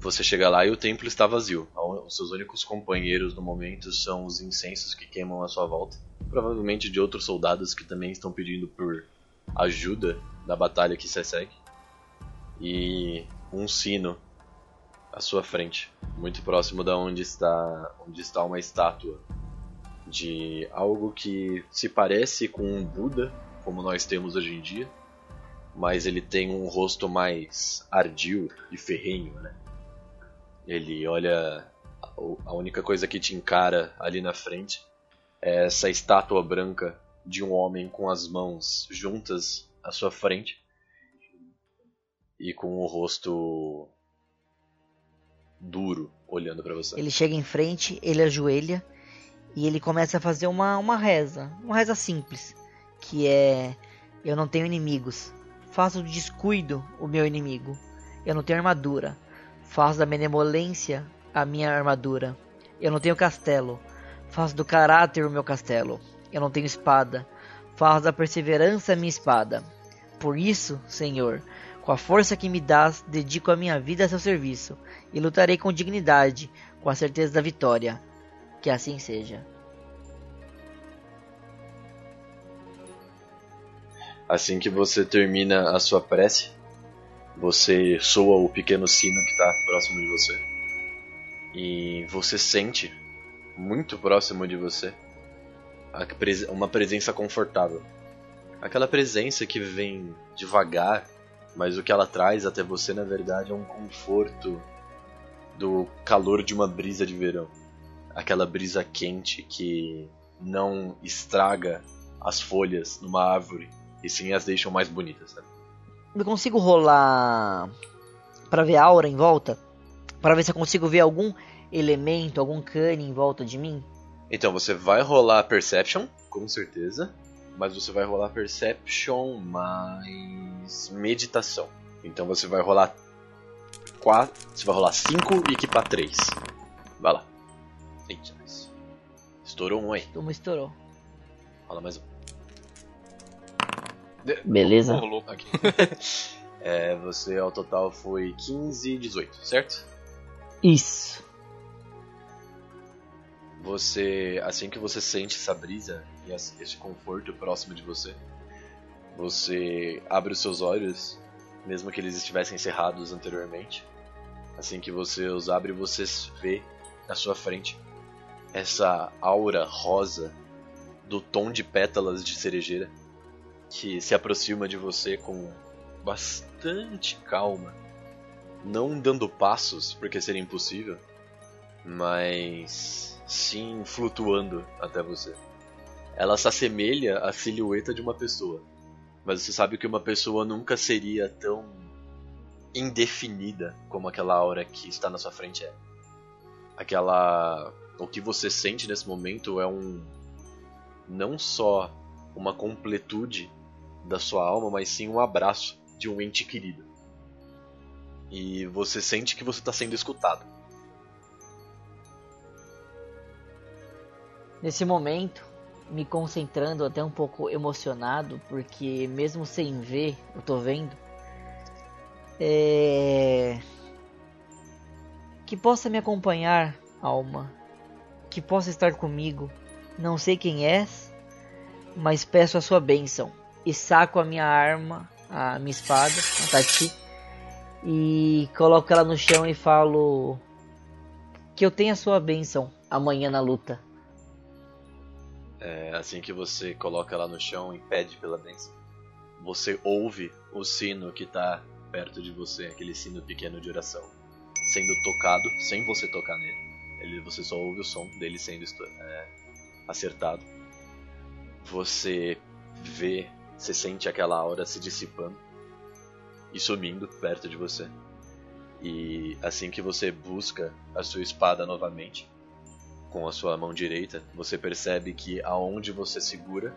Você chega lá e o templo está vazio. Os seus únicos companheiros no momento são os incensos que queimam à sua volta. Provavelmente de outros soldados que também estão pedindo por ajuda da batalha que se segue. E um sino à sua frente, muito próximo da onde está, onde está uma estátua de algo que se parece com um Buda, como nós temos hoje em dia, mas ele tem um rosto mais ardio e ferrenho, né? Ele olha a única coisa que te encara ali na frente é essa estátua branca de um homem com as mãos juntas à sua frente e com o rosto duro olhando para você. Ele chega em frente, ele ajoelha e ele começa a fazer uma, uma reza, uma reza simples, que é eu não tenho inimigos, faço do descuido o meu inimigo. Eu não tenho armadura, faço da benevolência a minha armadura. Eu não tenho castelo, faço do caráter o meu castelo eu não tenho espada. Faz da perseverança minha espada. Por isso, Senhor, com a força que me dás, dedico a minha vida a seu serviço e lutarei com dignidade, com a certeza da vitória. Que assim seja. Assim que você termina a sua prece, você soa o pequeno sino que está próximo de você. E você sente, muito próximo de você, uma presença confortável. Aquela presença que vem devagar, mas o que ela traz até você na verdade é um conforto do calor de uma brisa de verão. Aquela brisa quente que não estraga as folhas numa árvore e sim as deixam mais bonitas. Né? Eu consigo rolar para ver a aura em volta? Para ver se eu consigo ver algum elemento, algum cane em volta de mim? Então você vai rolar Perception, com certeza. Mas você vai rolar Perception mais Meditação. Então você vai rolar 4. Você vai rolar 5 e equipar 3. Vai lá. Eita, Estourou um aí. Uma estourou. Rola mais um. Beleza. Rolou aqui. É, você ao total foi 15 e 18, certo? Isso. Você, assim que você sente essa brisa e esse conforto próximo de você, você abre os seus olhos, mesmo que eles estivessem cerrados anteriormente. Assim que você os abre, você vê na sua frente essa aura rosa do tom de pétalas de cerejeira que se aproxima de você com bastante calma, não dando passos porque seria impossível, mas sim flutuando até você. Ela se assemelha à silhueta de uma pessoa, mas você sabe que uma pessoa nunca seria tão indefinida como aquela aura que está na sua frente é. Aquela o que você sente nesse momento é um não só uma completude da sua alma, mas sim um abraço de um ente querido. E você sente que você está sendo escutado. Nesse momento, me concentrando até um pouco emocionado, porque mesmo sem ver, eu tô vendo. É... Que possa me acompanhar, alma. Que possa estar comigo. Não sei quem és, mas peço a sua bênção. E saco a minha arma, a minha espada, a Tati, e coloco ela no chão e falo que eu tenha a sua bênção amanhã na luta. É, assim que você coloca ela no chão e pede pela bênção, você ouve o sino que está perto de você, aquele sino pequeno de oração, sendo tocado sem você tocar nele. Ele, você só ouve o som dele sendo é, acertado. Você vê, você sente aquela aura se dissipando e sumindo perto de você. E assim que você busca a sua espada novamente, com a sua mão direita, você percebe que aonde você segura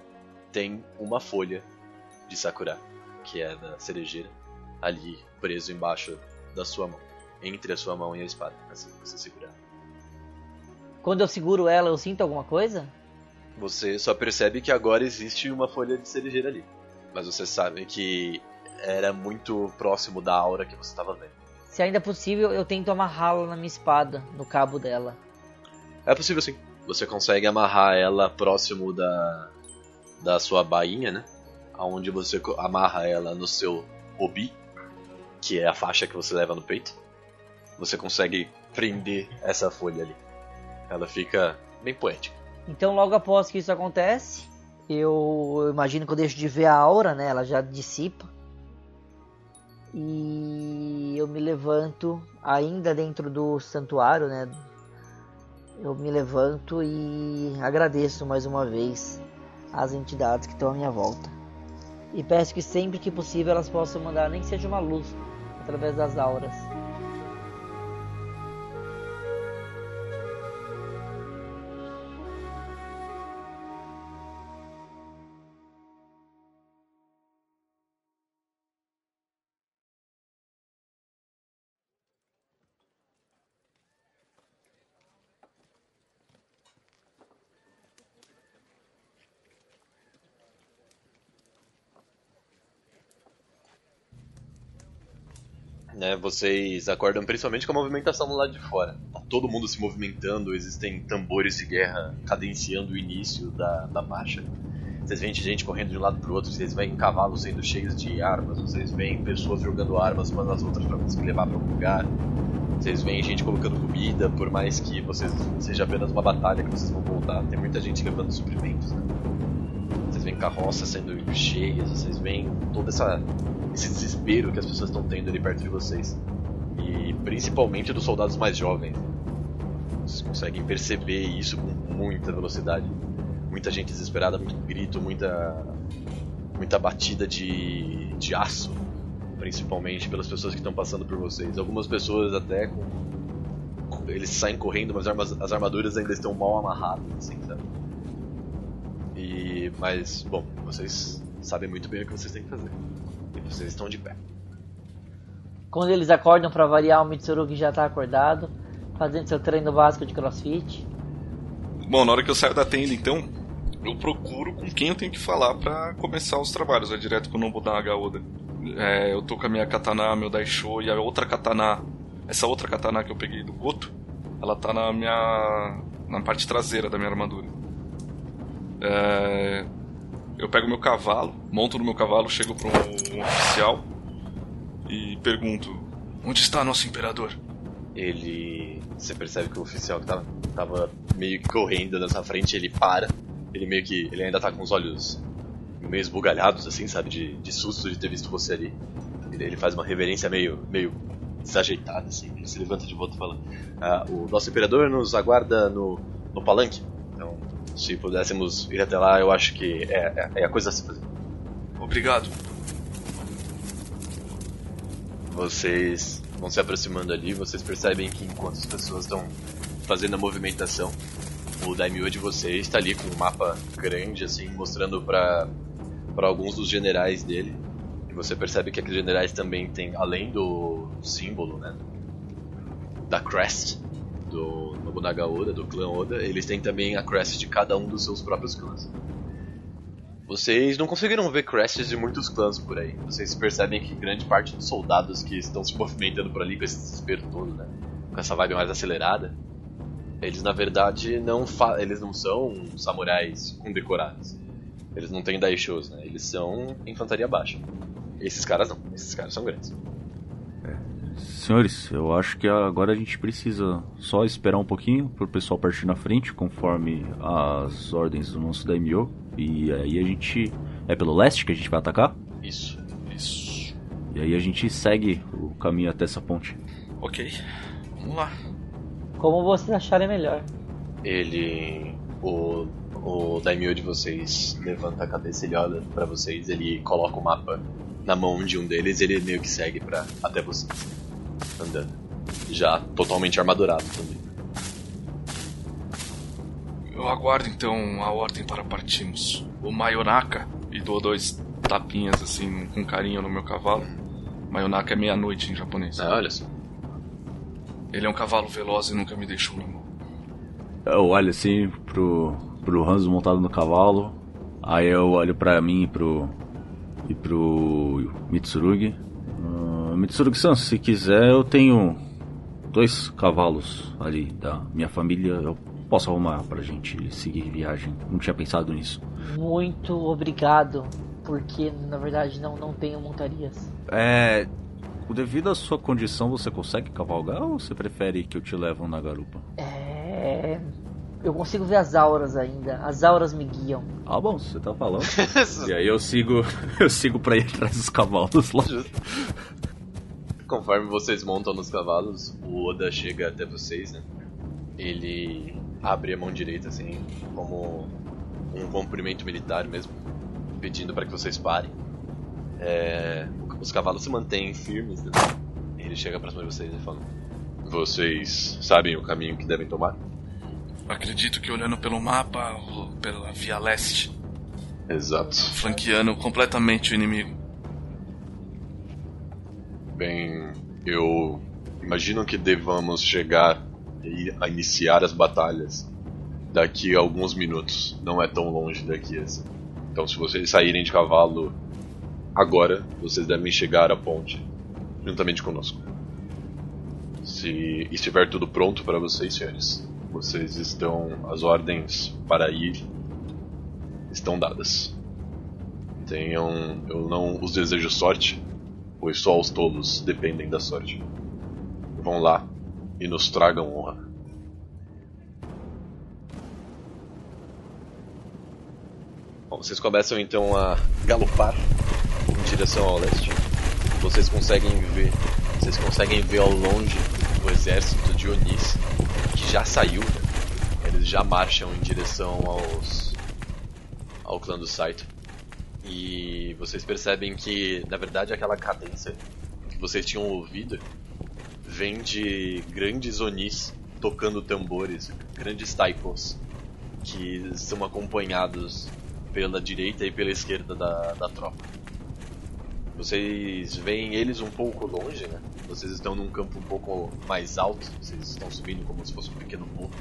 tem uma folha de sakura, que é da cerejeira, ali preso embaixo da sua mão, entre a sua mão e a espada, assim que você segurar. Quando eu seguro ela, eu sinto alguma coisa? Você só percebe que agora existe uma folha de cerejeira ali, mas você sabe que era muito próximo da aura que você estava vendo. Se ainda é possível, eu tento amarrá-la na minha espada, no cabo dela. É possível sim. Você consegue amarrar ela próximo da, da sua bainha, né? Onde você amarra ela no seu obi, que é a faixa que você leva no peito. Você consegue prender essa folha ali. Ela fica bem poética. Então, logo após que isso acontece, eu, eu imagino que eu deixo de ver a aura, né? Ela já dissipa. E eu me levanto ainda dentro do santuário, né? Eu me levanto e agradeço mais uma vez as entidades que estão à minha volta. E peço que sempre que possível elas possam mandar nem que seja uma luz através das auras. Né? Vocês acordam principalmente com a movimentação do lado de fora. Tá todo mundo se movimentando, existem tambores de guerra cadenciando o início da, da marcha. Vocês veem gente correndo de um lado para o outro, vocês veem cavalos sendo cheios de armas, vocês veem pessoas jogando armas umas nas outras para conseguir levar para algum lugar. Vocês veem gente colocando comida, por mais que vocês seja apenas uma batalha que vocês vão voltar. Tem muita gente levando suprimentos, né? Carroças sendo cheias, vocês veem toda essa esse desespero que as pessoas estão tendo ali perto de vocês. E principalmente dos soldados mais jovens. Vocês conseguem perceber isso com muita velocidade. Muita gente desesperada, muito grito, muita muita batida de, de aço, principalmente pelas pessoas que estão passando por vocês. Algumas pessoas até com, eles saem correndo, mas as armaduras ainda estão mal amarradas, assim? E mas bom, vocês sabem muito bem o que vocês têm que fazer. Vocês estão de pé. Quando eles acordam para variar, o Mitsurugi já está acordado, fazendo seu treino básico de crossfit. Bom, na hora que eu saio da tenda, então, eu procuro com quem eu tenho que falar para começar os trabalhos. É direto com o Nobunaga Oda. É, eu tô com a minha katana, meu daisho e a outra katana, essa outra katana que eu peguei do Goto, ela tá na minha na parte traseira da minha armadura. É, eu pego meu cavalo, monto no meu cavalo, chego para um, um oficial e pergunto: Onde está nosso imperador? Ele. Você percebe que o oficial que tava, tava meio que correndo na sua frente, ele para. Ele meio que. Ele ainda tá com os olhos meio esbugalhados, assim, sabe? De, de susto de ter visto você ali. Ele, ele faz uma reverência meio, meio desajeitada, assim. Ele se levanta de volta e fala: ah, O nosso imperador nos aguarda no, no palanque. Se pudéssemos ir até lá, eu acho que é, é, é a coisa a se fazer. Obrigado. Vocês vão se aproximando ali, vocês percebem que enquanto as pessoas estão fazendo a movimentação, o daimyo de vocês está ali com um mapa grande, assim, mostrando para para alguns dos generais dele. E você percebe que aqueles generais também têm, além do símbolo, né, da crest do Nobunaga Oda, do clã Oda, eles têm também a crest de cada um dos seus próprios clãs. Vocês não conseguiram ver crests de muitos clãs por aí. Vocês percebem que grande parte dos soldados que estão se movimentando por ali com esse desespero todo, né? Com essa vibe mais acelerada, eles na verdade não eles não são samurais condecorados. Eles não têm daishos, né? Eles são infantaria baixa. Esses caras não, esses caras são grandes. Senhores, eu acho que agora a gente precisa só esperar um pouquinho para o pessoal partir na frente, conforme as ordens do nosso daimyo. E aí a gente. É pelo leste que a gente vai atacar? Isso. Isso. E aí a gente segue o caminho até essa ponte. Ok. Vamos lá. Como vocês acharem melhor. Ele. O, o daimyo de vocês levanta a cabeça, ele olha para vocês, ele coloca o mapa na mão de um deles ele meio que segue para até vocês. Andando. Já totalmente armadurado também. Eu aguardo então a ordem para partirmos. O Mayonaka e dou dois tapinhas assim com carinho no meu cavalo. Mayonaka é meia-noite em japonês. Ah, olha só. Ele é um cavalo veloz e nunca me deixou na mão. Eu olho assim pro, pro Hanzo montado no cavalo. Aí eu olho pra mim e pro. e pro Mitsurugi. Uh, Mitsurugi-san, se quiser eu tenho dois cavalos ali da minha família. Eu posso arrumar pra gente seguir viagem. Não tinha pensado nisso. Muito obrigado, porque na verdade não, não tenho montarias. É. Devido à sua condição, você consegue cavalgar ou você prefere que eu te leve na garupa? É. Eu consigo ver as auras ainda. As auras me guiam. Ah, bom, você tá falando. e aí eu sigo. Eu sigo pra ir atrás dos cavalos lá. Conforme vocês montam nos cavalos, o Oda chega até vocês, né? Ele abre a mão direita assim, como um cumprimento militar mesmo, pedindo para que vocês parem. É, os cavalos se mantêm firmes. Né? Ele chega próximo de vocês e fala: Vocês sabem o caminho que devem tomar? Acredito que olhando pelo mapa, pela via leste, Exato. flanqueando completamente o inimigo. Bem, eu imagino que devamos chegar a iniciar as batalhas daqui a alguns minutos. Não é tão longe daqui assim. Então, se vocês saírem de cavalo agora, vocês devem chegar à ponte juntamente conosco. Se estiver tudo pronto para vocês, senhores, vocês estão. As ordens para ir estão dadas. Tenham. Eu não os desejo sorte, pois só os tolos dependem da sorte. Vão lá e nos tragam honra. Bom, vocês começam então a galopar em direção ao leste. Vocês conseguem ver, vocês conseguem ver ao longe o exército de Onis que já saiu. Eles já marcham em direção aos ao clã do Saito. E vocês percebem que, na verdade, aquela cadência que vocês tinham ouvido vem de grandes Onis tocando tambores, grandes taikos, que são acompanhados pela direita e pela esquerda da, da tropa. Vocês veem eles um pouco longe, né? Vocês estão num campo um pouco mais alto, vocês estão subindo como se fosse um pequeno morro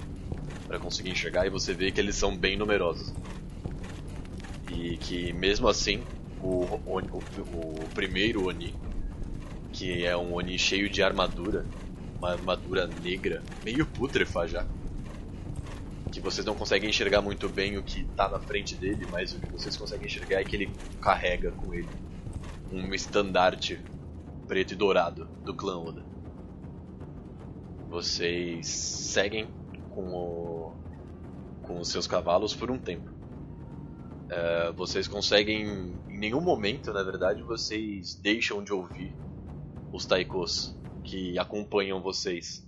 para conseguir enxergar e você vê que eles são bem numerosos. E que mesmo assim, o, o, o, primeiro Oni, que é um Oni cheio de armadura, uma armadura negra, meio putrefa já. Que vocês não conseguem enxergar muito bem o que tá na frente dele, mas o que vocês conseguem enxergar é que ele carrega com ele um estandarte preto e dourado do clã Oda. Vocês seguem com, o, com os seus cavalos por um tempo. É, vocês conseguem, em nenhum momento, na verdade, vocês deixam de ouvir os taikos que acompanham vocês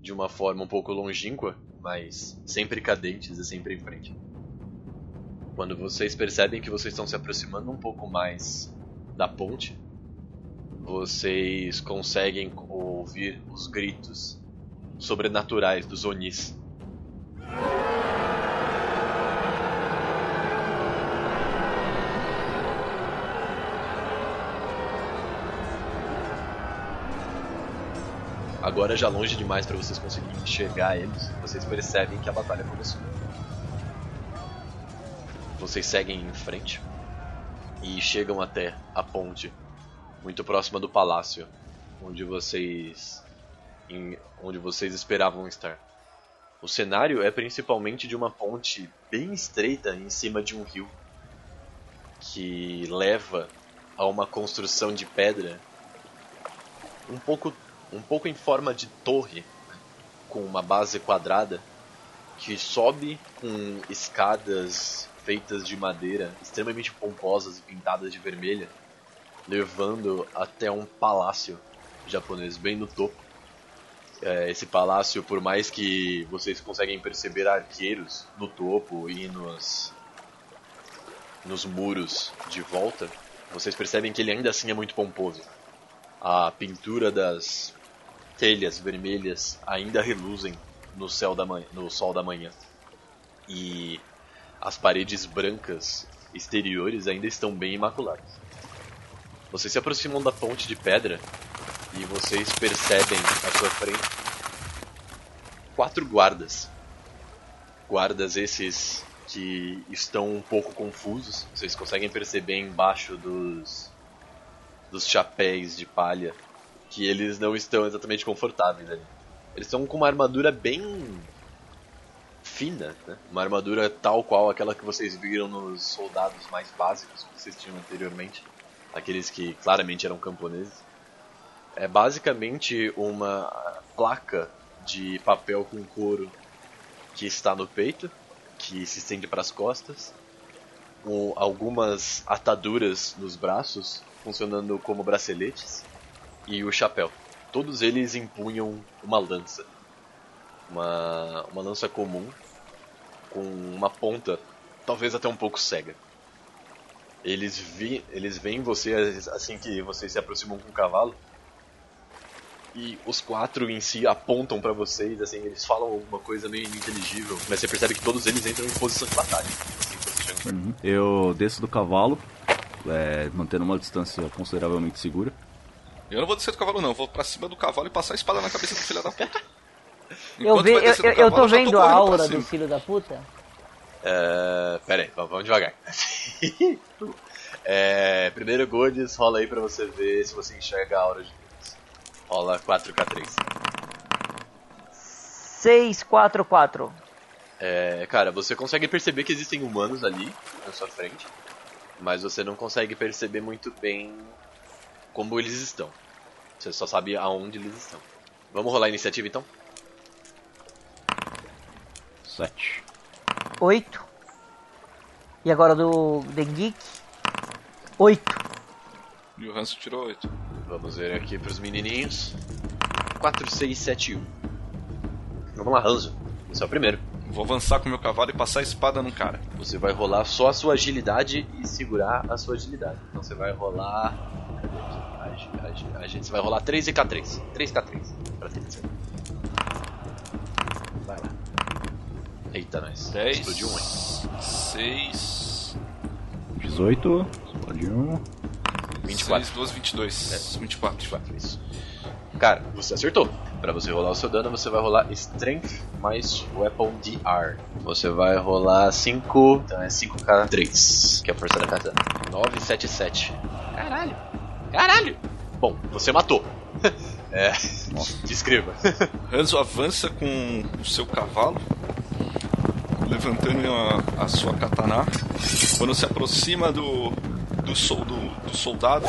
de uma forma um pouco longínqua, mas sempre cadentes e sempre em frente. Quando vocês percebem que vocês estão se aproximando um pouco mais da ponte, vocês conseguem ouvir os gritos sobrenaturais dos Onis. Agora já longe demais para vocês conseguirem enxergar eles, vocês percebem que a batalha começou. Vocês seguem em frente e chegam até a ponte, muito próxima do palácio, onde vocês em, onde vocês esperavam estar. O cenário é principalmente de uma ponte bem estreita em cima de um rio, que leva a uma construção de pedra um pouco, um pouco em forma de torre, com uma base quadrada, que sobe com escadas feitas de madeira, extremamente pomposas e pintadas de vermelha, levando até um palácio japonês bem no topo. É, esse palácio, por mais que vocês conseguem perceber arqueiros no topo e nos nos muros de volta, vocês percebem que ele ainda assim é muito pomposo. A pintura das telhas vermelhas ainda reluzem no céu da manhã, no sol da manhã. E as paredes brancas exteriores ainda estão bem imaculadas. Vocês se aproximam da ponte de pedra e vocês percebem à sua frente quatro guardas. Guardas esses que estão um pouco confusos. Vocês conseguem perceber embaixo dos dos chapéus de palha que eles não estão exatamente confortáveis ali. Eles estão com uma armadura bem fina, né? uma armadura tal qual aquela que vocês viram nos soldados mais básicos que vocês tinham anteriormente, aqueles que claramente eram camponeses. É basicamente uma placa de papel com couro que está no peito, que se estende para as costas, com algumas ataduras nos braços, funcionando como braceletes, e o chapéu. Todos eles empunham uma lança uma, uma lança comum com uma ponta talvez até um pouco cega. Eles, vi, eles veem você assim que vocês se aproximam com o cavalo e os quatro em si apontam para vocês, assim, eles falam alguma coisa meio ininteligível, mas você percebe que todos eles entram em posição de batalha. Assim, uhum. Eu desço do cavalo, é, mantendo uma distância consideravelmente segura. Eu não vou descer do cavalo não, vou pra cima do cavalo e passar a espada na cabeça do filho da puta. eu, ve, eu, eu, eu tô vendo tô a aura do filho da puta? Uh, pera aí, vamos devagar. é, primeiro Godes, rola aí pra você ver se você enxerga a aura de Godes. Rola 4k3. 644. É, cara, você consegue perceber que existem humanos ali na sua frente, mas você não consegue perceber muito bem como eles estão. Você só sabe aonde eles estão. Vamos rolar a iniciativa então? Sete. Oito. E agora do The Geek. Oito. E o Hanso tirou oito. Vamos ver aqui pros menininhos. 4, 6, 7, 1. Vamos lá, Hanzo. Esse é o primeiro. Vou avançar com meu cavalo e passar a espada no cara. Você vai rolar só a sua agilidade e segurar a sua agilidade. Então você vai rolar. A, a, a, gente vai rolar 3 e K3. 3K3 pra ter Vai lá. Eita, nós. 10. Explodiu um, hein? 6. 18. Explodiu um. 24. 6, 12, 22. É. 24. 24, isso. Cara, você acertou. Pra você rolar o seu dano, você vai rolar Strength mais Weapon DR. Você vai rolar 5. Então é 5k3, que é a força da katana. 977. Caralho! Caralho! Bom, você matou. é. Descreva. Hanzo avança com o seu cavalo, levantando a, a sua katana. Quando se aproxima do, do, sol, do, do soldado,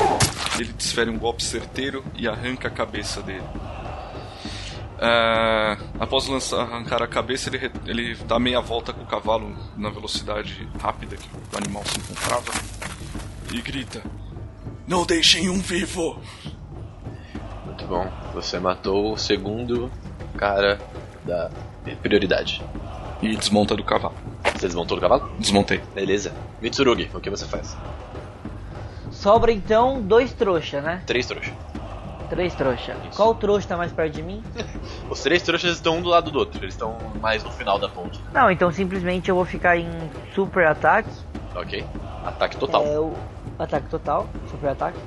ele desfere um golpe certeiro e arranca a cabeça dele. É, após lançar, arrancar a cabeça, ele, ele dá meia volta com o cavalo na velocidade rápida que o animal se encontrava e grita: Não deixem um vivo! Muito bom. Você matou o segundo cara da prioridade. E desmonta do cavalo. Você desmontou do cavalo? Desmontei. Beleza. Mitsurugi, o que você faz? Sobra então dois trouxa, né? Três trouxas. Três trouxa. Qual trouxa tá mais perto de mim? Os três trouxas estão um do lado do outro, eles estão mais no final da ponte. Não, então simplesmente eu vou ficar em super ataque. Ok. Ataque total. É o ataque total, super ataque.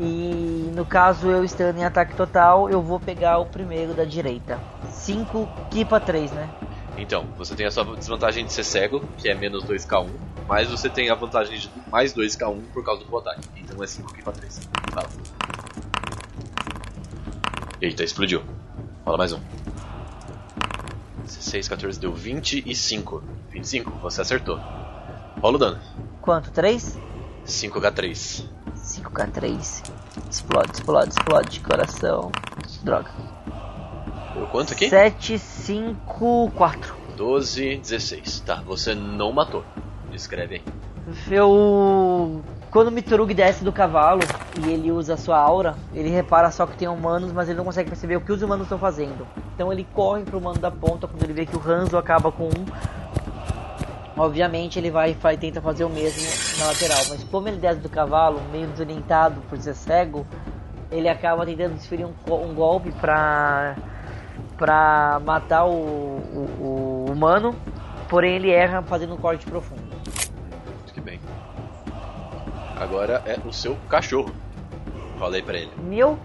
E no caso eu estando em ataque total, eu vou pegar o primeiro da direita. 5 Kipa 3, né? Então, você tem a sua desvantagem de ser cego, que é menos 2k1, mas você tem a vantagem de mais 2k1 por causa do ataque. Então é 5 Kipa 3. Fala. Eita, explodiu. Rola mais um. 16, 14 deu 25. 25, você acertou. Rola o dano. Quanto? 3? 5K3. 5K3. Explode, explode, explode. Coração. Droga. Deu quanto aqui? 7, 5, 4. 12, 16. Tá, você não matou. Escreve aí. Eu. Quando o Mitsurugi desce do cavalo e ele usa a sua aura, ele repara só que tem humanos, mas ele não consegue perceber o que os humanos estão fazendo. Então ele corre pro humano da ponta quando ele vê que o Hanzo acaba com um. Obviamente ele vai e tenta fazer o mesmo na lateral, mas como ele desce do cavalo, meio desorientado por ser cego, ele acaba tentando desferir um, um golpe pra, pra matar o, o, o humano, porém ele erra fazendo um corte profundo. Que bem. Agora é o seu cachorro. Falei pra ele. Meu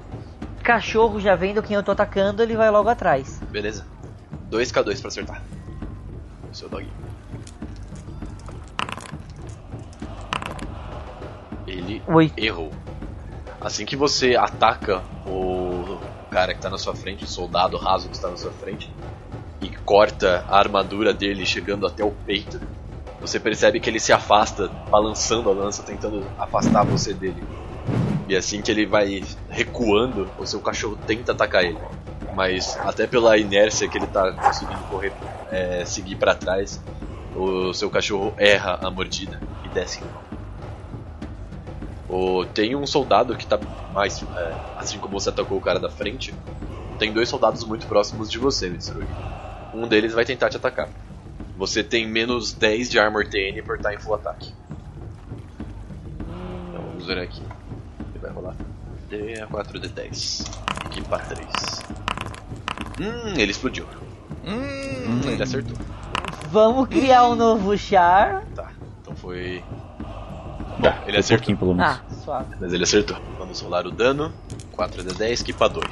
cachorro já vendo quem eu tô atacando, ele vai logo atrás. Beleza. 2k2 pra acertar. O seu dog. Ele Oi. errou. Assim que você ataca o cara que tá na sua frente, o soldado raso que está na sua frente, e corta a armadura dele chegando até o peito, você percebe que ele se afasta, balançando a lança, tentando afastar você dele. E assim que ele vai recuando, o seu cachorro tenta atacar ele. Mas até pela inércia que ele tá conseguindo correr, é, seguir para trás, o seu cachorro erra a mordida e desce em. O, tem um soldado que tá mais. É, assim como você atacou o cara da frente, tem dois soldados muito próximos de você, Mitsurugi. Um deles vai tentar te atacar. Você tem menos 10 de armor TN por estar em full ataque. Então vamos ver aqui. Ele vai rolar. D4D10. Equipa 3. Hum, ele explodiu. Hum, Ele acertou. Vamos criar um novo char. Tá, então foi. Bom, ele foi acertou. pouquinho pelo menos. Ah, suave. Mas ele acertou. Vamos rolar o dano. 4d10, equipa 2.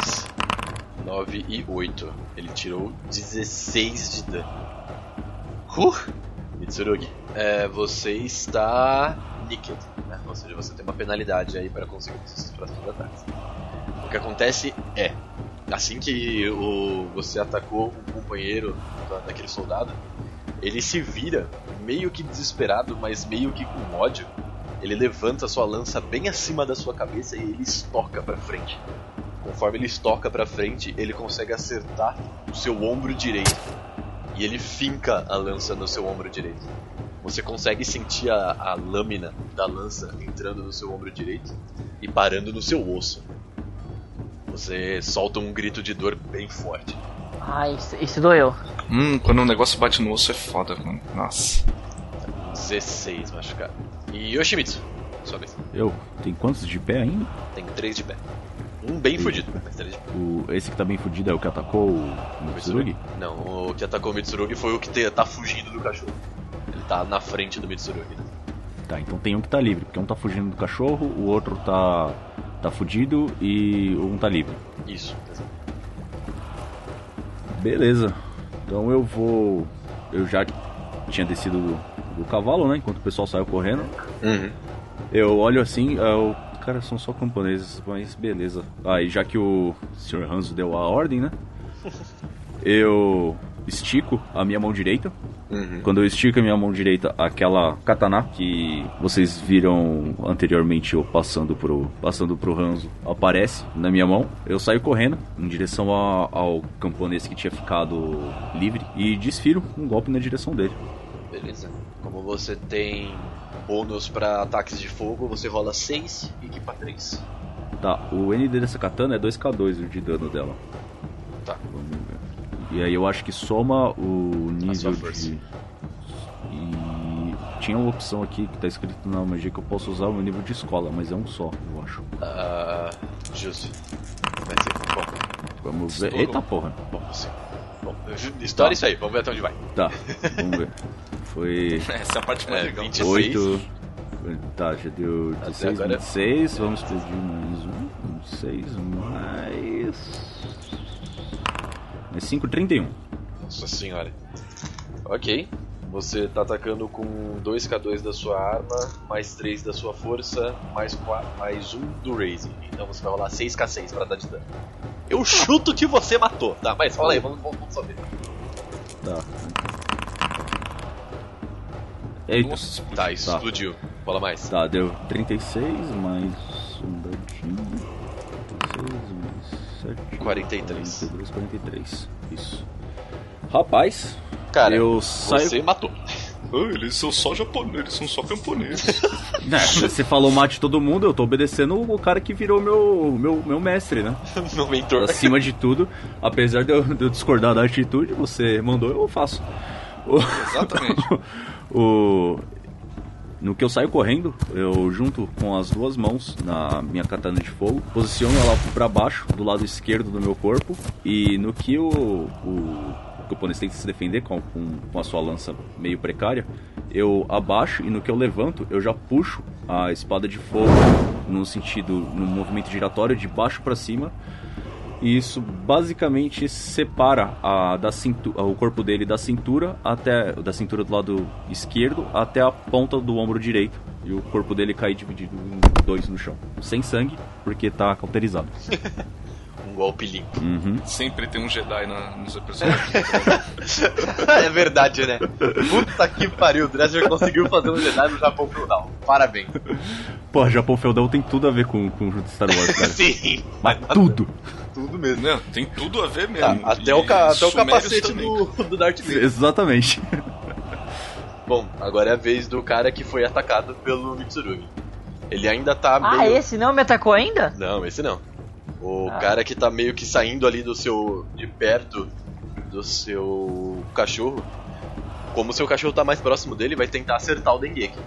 9 e 8. Ele tirou 16 de dano. Uh! Mitsurugi, é, você está naked, né? Ou seja, você tem uma penalidade aí para conseguir os seus próximos ataques. O que acontece é, assim que o, você atacou um companheiro da- daquele soldado, ele se vira meio que desesperado, mas meio que com ódio. Ele levanta sua lança bem acima da sua cabeça e ele estoca para frente. Conforme ele estoca para frente, ele consegue acertar o seu ombro direito. E ele finca a lança no seu ombro direito. Você consegue sentir a, a lâmina da lança entrando no seu ombro direito e parando no seu osso. Você solta um grito de dor bem forte. Ah, isso, isso doeu. Hum, quando um negócio bate no osso é foda, mano. Nossa. 16 machucado. E Yoshimitsu, sua vez. Eu, tem quantos de pé ainda? Tem 3 de pé. Um bem fudido, mas 3 de pé. O, esse que tá bem fudido é o que atacou o Mitsurugi? Não, o que atacou o Mitsurugi foi o que te- tá fugindo do cachorro. Ele tá na frente do Mitsurugi. Tá, então tem um que tá livre, porque um tá fugindo do cachorro, o outro tá tá fudido e um tá livre. Isso. Beleza. Então eu vou. Eu já tinha descido do, cavalo, né? Enquanto o pessoal saiu correndo. Uhum. Eu olho assim, eu, cara, são só camponeses, mas beleza. Aí já que o Sr. Hanzo deu a ordem, né? Eu estico a minha mão direita. Uhum. Quando eu estico a minha mão direita, aquela katana que vocês viram anteriormente eu passando pro, passando pro Hanzo aparece na minha mão. Eu saio correndo em direção a- ao camponês que tinha ficado livre e desfiro um golpe na direção dele. Beleza. Como você tem bônus pra ataques de fogo, você rola 6 e equipa 3. Tá, o ND dessa katana é 2k2 de dano dela. Tá. Vamos ver. E aí eu acho que soma o nível de. E tinha uma opção aqui que tá escrito na magia que eu posso usar o meu nível de escola, mas é um só, eu acho. Ah, justo. Vai ser bom. Vamos ver. Eita porra. Bom, sim. Bom, história é isso aí, vamos ver até onde vai. Tá, vamos ver. Foi Essa é a parte mais É, legal. 20. 8. Tá, já deu Até 16, agora- 26. Vamos pedir mais um. 26 mais. Mais 5, 31. Nossa senhora. Ok. Você tá atacando com 2k2 da sua arma, mais 3 da sua força, mais, 4, mais 1 do raising. Então você vai rolar 6k6 pra dar de dano. Eu chuto que você matou, tá? Mas fala aí, vamos, vamos saber. Tá. Eita. Nossa, explodiu. Tá, explodiu. Fala mais. Tá, deu 36 mais um dadinho. 36 mais 7. 43. 42, 43. Isso. Rapaz, Cara, eu saio. você matou. Ah, eles são só japoneses, eles são só camponeses. É, você falou mate todo mundo, eu tô obedecendo o cara que virou meu, meu, meu mestre, né? no mentor. Acima de tudo, apesar de eu, de eu discordar da atitude, você mandou, eu faço. O- Exatamente. o no que eu saio correndo, eu junto com as duas mãos na minha katana de fogo, posiciono ela pra baixo, do lado esquerdo do meu corpo, e no que o, o, o camponês tenta se defender com, com, com a sua lança meio precária, eu abaixo e no que eu levanto, eu já puxo a espada de fogo no sentido, no movimento giratório de baixo pra cima, e isso basicamente separa a, da cintu- o corpo dele da cintura até da cintura do lado esquerdo até a ponta do ombro direito. E o corpo dele cai dividido em dois no chão. Sem sangue, porque tá cauterizado. Golpe limpo. Uhum. Sempre tem um Jedi na, nos episódios. é verdade, né? Puta que pariu, o Dresser conseguiu fazer um Jedi no Japão feudal. Parabéns. Pô, Japão Feudal tem tudo a ver com, com o Star Wars, cara. Sim, Mas tudo! tudo mesmo. Não, tem tudo a ver Tá, mesmo. até, E o ca- até o capacete também. do, do Darth Vader. Exatamente. Bom, agora é a vez do cara que foi atacado pelo Mitsurugi. Ele ainda tá Ah, meio. esse não me atacou ainda? Não, esse não. O Ah. cara que tá meio que saindo ali do seu. de perto do seu cachorro. Como o seu cachorro tá mais próximo dele, vai tentar acertar o Dengeki.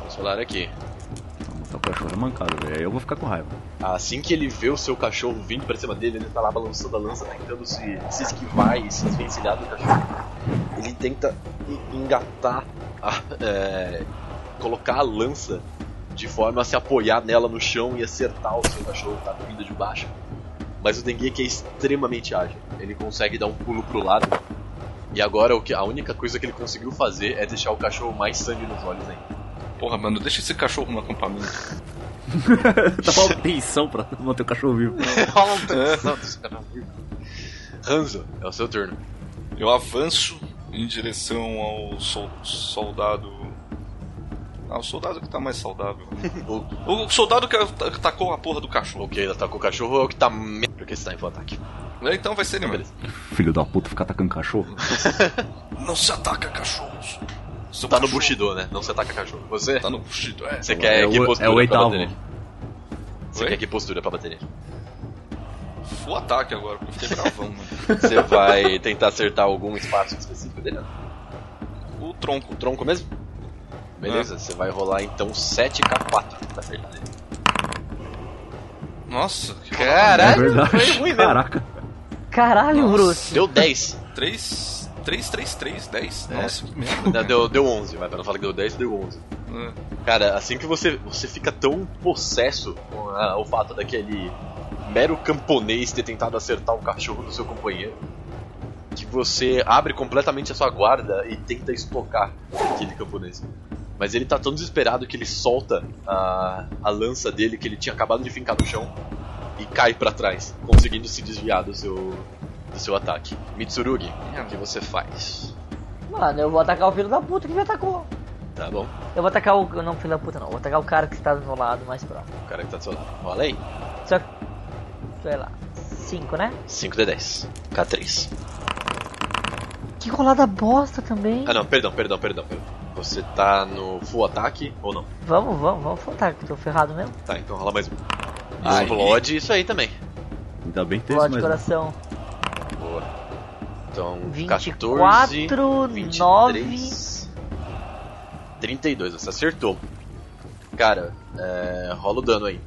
Vamos falar aqui. Tá o cachorro é mancado, velho. Aí eu vou ficar com raiva. Assim que ele vê o seu cachorro vindo pra cima dele, ele tá lá balançando a lança, tentando se, se esquivar e se desvencilhar do cachorro. Ele tenta en- engatar, a- é, colocar a lança de forma a se apoiar nela no chão e acertar o seu cachorro que tá vindo de baixo. Mas o Dengeki é extremamente ágil. Ele consegue dar um pulo pro lado. E agora o que, a única coisa que ele conseguiu fazer é deixar o cachorro mais sangue nos olhos ainda. Porra, mano, deixa esse cachorro no acampamento. Tá uma tensão pra manter o cachorro vivo. Um tensão desse cachorro. Hanzo, é o seu turno. Eu avanço em direção ao sol- soldado. Ah, o soldado que tá mais saudável. O O soldado que at- tacou a porra do cachorro. Ok, ele atacou o cachorro é o que tá me... Porque você tá em full ataque. É, Então vai ser ele mesmo. Beleza. Filho da puta, ficar atacando cachorro. Não se ataca cachorros. Seu Tá no cachorro Bushido, né? Não você ataca cachorro. Você? Tá no Bushido, é. Você quer é que o, postura é o pra bater nele? Você Oi? quer que postura pra bater nele? Full ataque agora, porque eu fiquei bravão, mano. Você vai tentar acertar algum espaço específico dele? O tronco. O tronco mesmo? Beleza, você vai rolar então 7k4 pra acertar ele. Nossa, que É Caralho, verdade. foi ruim mesmo. Caraca. Caralho, Nossa. Bruce. Deu 10. 3, 3, 3, 3, 10. É. Nossa, que merda. Deu, deu 11, vai, pra não falar que deu 10, deu 11. É. Cara, assim que você, você fica tão possesso com a- o fato daquele mero camponês ter tentado acertar o cachorro do seu companheiro que você abre completamente a sua guarda e tenta estocar aquele camponês. Mas ele tá tão desesperado que ele solta a, a lança dele que ele tinha acabado de fincar no chão e cai para trás, conseguindo se desviar do seu, do seu ataque. Mitsurugi, o que você faz? Mano, eu vou atacar o filho da puta que me atacou. Tá bom. Eu vou atacar o. Não, filho da puta não. Eu vou atacar o cara que está do meu lado mais próximo. O cara que tá do seu lado. Rola aí. Só. Sei lá. 5, né? 5 de 10. K3. Que rolada bosta também. Ah não, perdão, perdão, perdão, perdão. Você tá no full ataque ou não? Vamos, vamos, vamos faltar que eu tô ferrado mesmo. Tá, então rola mais um. Explode isso aí também. Ainda bem que tem Bola esse de mais. um. coração. Boa. Então, 24, 14, 9. 23, 32, você acertou. Cara, é, rola o dano aí.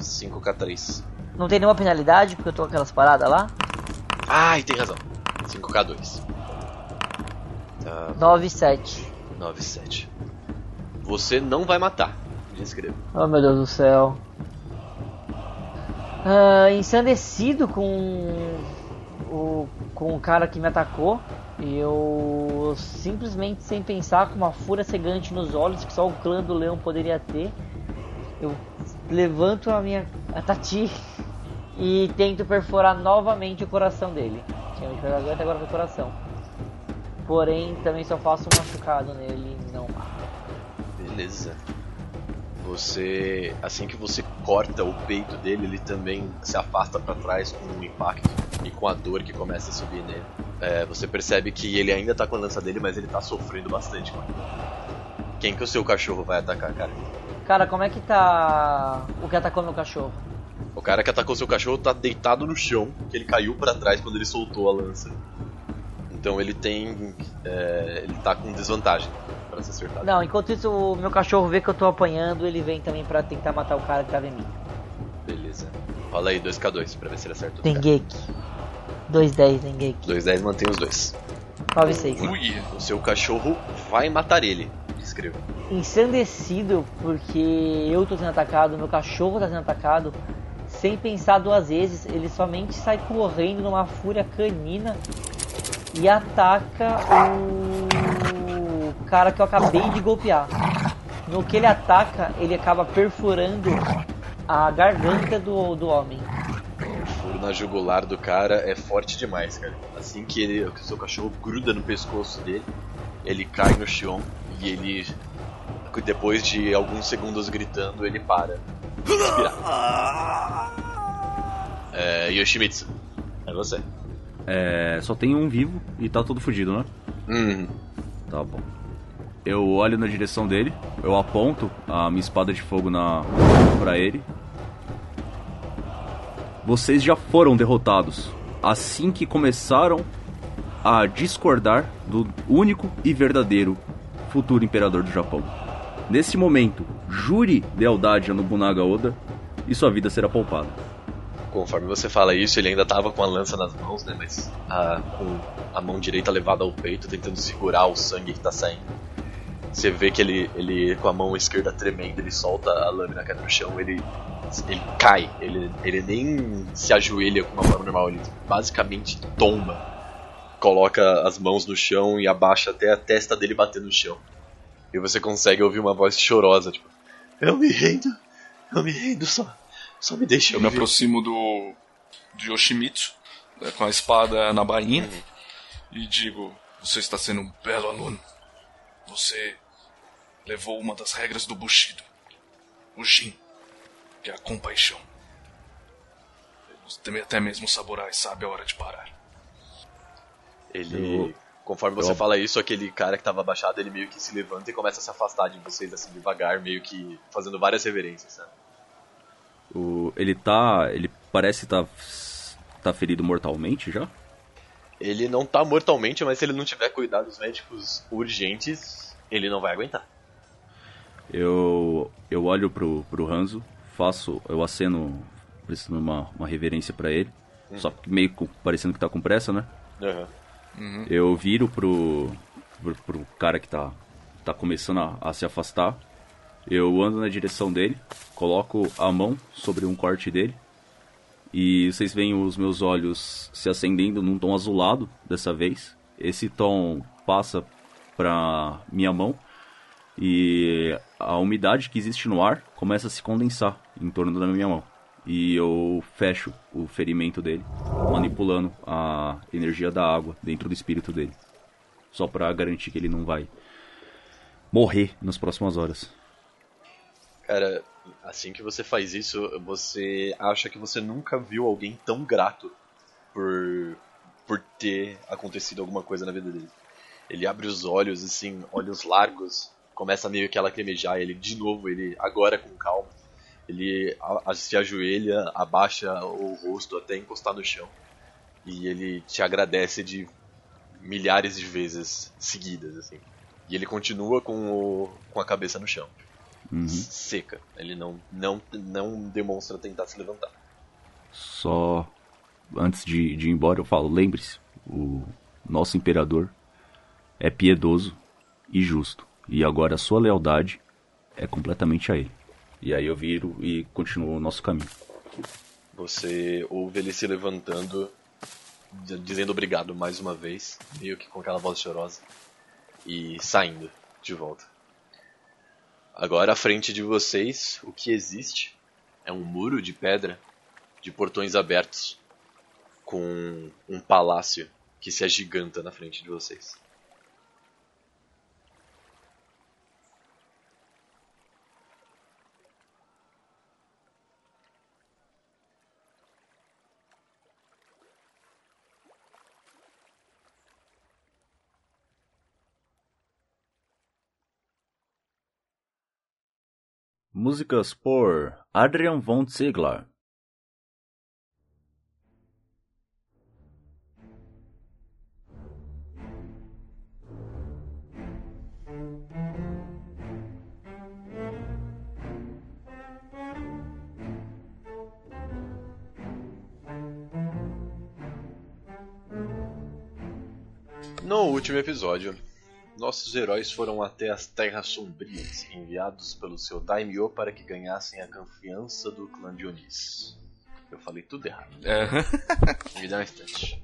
5k3. Não tem nenhuma penalidade porque eu tô com aquelas paradas lá. Ai, tem razão. 5k2. Tá, 9 e 7. 9, 7. Você não vai matar. Descreva. Oh meu Deus do céu. Ah, ensandecido com o, com o cara que me atacou, eu simplesmente sem pensar, com uma fúria cegante nos olhos que só o clã do leão poderia ter, eu levanto a minha a Tati e tento perfurar novamente o coração dele. Tinha me agora com o coração. Porém, também só faço um machucado nele e não mato. Beleza. Você, assim que você corta o peito dele, ele também se afasta pra trás com o impacto e com a dor que começa a subir nele. É, você percebe que ele ainda tá com a lança dele, mas ele tá sofrendo bastante com. Quem que o seu cachorro vai atacar, cara? Cara, como é que tá o que atacou meu cachorro? O cara que atacou seu cachorro tá deitado no chão, que ele caiu pra trás quando ele soltou a lança. Então ele tem. é, ele tá com desvantagem pra se acertar. Não, enquanto isso o meu cachorro vê que eu tô apanhando, ele vem também pra tentar matar o cara que tava em mim. Beleza. Rola aí 2k2 pra ver se ele acerta. Dengeki. 210 Dengeki. 210 mantém os dois. 9 e 6. Ui, O seu cachorro vai matar ele. Escreva. Ensandecido porque eu tô sendo atacado, meu cachorro tá sendo atacado. Sem pensar duas vezes, ele somente sai correndo numa fúria canina e ataca o cara que eu acabei de golpear. No que ele ataca, ele acaba perfurando a garganta do, do homem. O furo na jugular do cara é forte demais, cara. Assim que, ele, o seu cachorro gruda no pescoço dele, ele cai no chão e ele. Depois de alguns segundos gritando, ele para. Respirar. É, Yoshimitsu, é você. É, só tem um vivo e tá todo fudido, né? Hum, Tá bom. Eu olho na direção dele, eu aponto a minha espada de fogo na para ele. Vocês já foram derrotados assim que começaram a discordar do único e verdadeiro futuro imperador do Japão. Nesse momento, jure lealdade a Nobunaga Oda e sua vida será poupada. Conforme você fala isso, ele ainda tava com a lança nas mãos, né? Mas a, com a mão direita levada ao peito, tentando segurar o sangue que tá saindo. Você vê que ele, ele com a mão esquerda tremendo, ele solta a lâmina cai no chão, ele, ele cai, ele, ele nem se ajoelha com uma forma normal, ele basicamente tomba, coloca as mãos no chão e abaixa até a testa dele bater no chão. E você consegue ouvir uma voz chorosa, tipo, eu me rendo, eu me rendo, só, só me deixa eu me viver." aproximo do, do Yoshimitsu, né, com a espada na bainha, e digo: Você está sendo um belo aluno. Você levou uma das regras do Bushido, o Jin, que é a compaixão. Até mesmo o samurai sabe a hora de parar. Ele. Eu- Conforme você eu- fala isso, aquele cara que tava abaixado, ele meio que se levanta e começa a se afastar de vocês assim devagar, meio que fazendo várias reverências, sabe? O, ele tá. Ele parece tá, tá ferido mortalmente já? Ele não tá mortalmente, mas se ele não tiver cuidados médicos urgentes, ele não vai aguentar. Eu, eu olho pro, pro Hanzo, faço, eu aceno, prestando uma, uma reverência pra ele, só que meio com- parecendo que tá com pressa, né? Aham. Eu viro pro, pro, pro cara que tá, tá começando a, a se afastar, eu ando na direção dele, coloco a mão sobre um corte dele E vocês veem os meus olhos se acendendo num tom azulado dessa vez. Esse tom passa para minha mão e a umidade que existe no ar começa a se condensar em torno da minha mão. E eu fecho o ferimento dele, manipulando a energia da água dentro do espírito dele. Só para garantir que ele não vai morrer nas próximas horas. Cara, assim que você faz isso, você acha que você nunca viu alguém tão grato por, por ter acontecido alguma coisa na vida dele. Ele abre os olhos, assim, olhos largos, começa meio que a lacrimejar, ele de novo, ele agora com calma, ele se ajoelha, abaixa o rosto até encostar no chão. E ele te agradece de milhares de vezes seguidas, assim. E ele continua com, o, com a cabeça no chão. Uhum. Seca. Ele não, não, não demonstra tentar se levantar. Só antes de, de ir embora eu falo, lembre-se, o nosso imperador é piedoso e justo. E agora a sua lealdade é completamente a ele. E aí eu viro e continuo o nosso caminho. Você ouve ele se levantando, dizendo obrigado mais uma vez, meio que com aquela voz chorosa, e saindo de volta. Agora à frente de vocês, o que existe é um muro de pedra de portões abertos com um palácio que se agiganta na frente de vocês. Músicas por Adrian von Ziegler. No último episódio, nossos heróis foram até as Terras Sombrias, enviados pelo seu Daimyo para que ganhassem a confiança do clã Dionis. Eu falei tudo errado. É. Me dá um instante.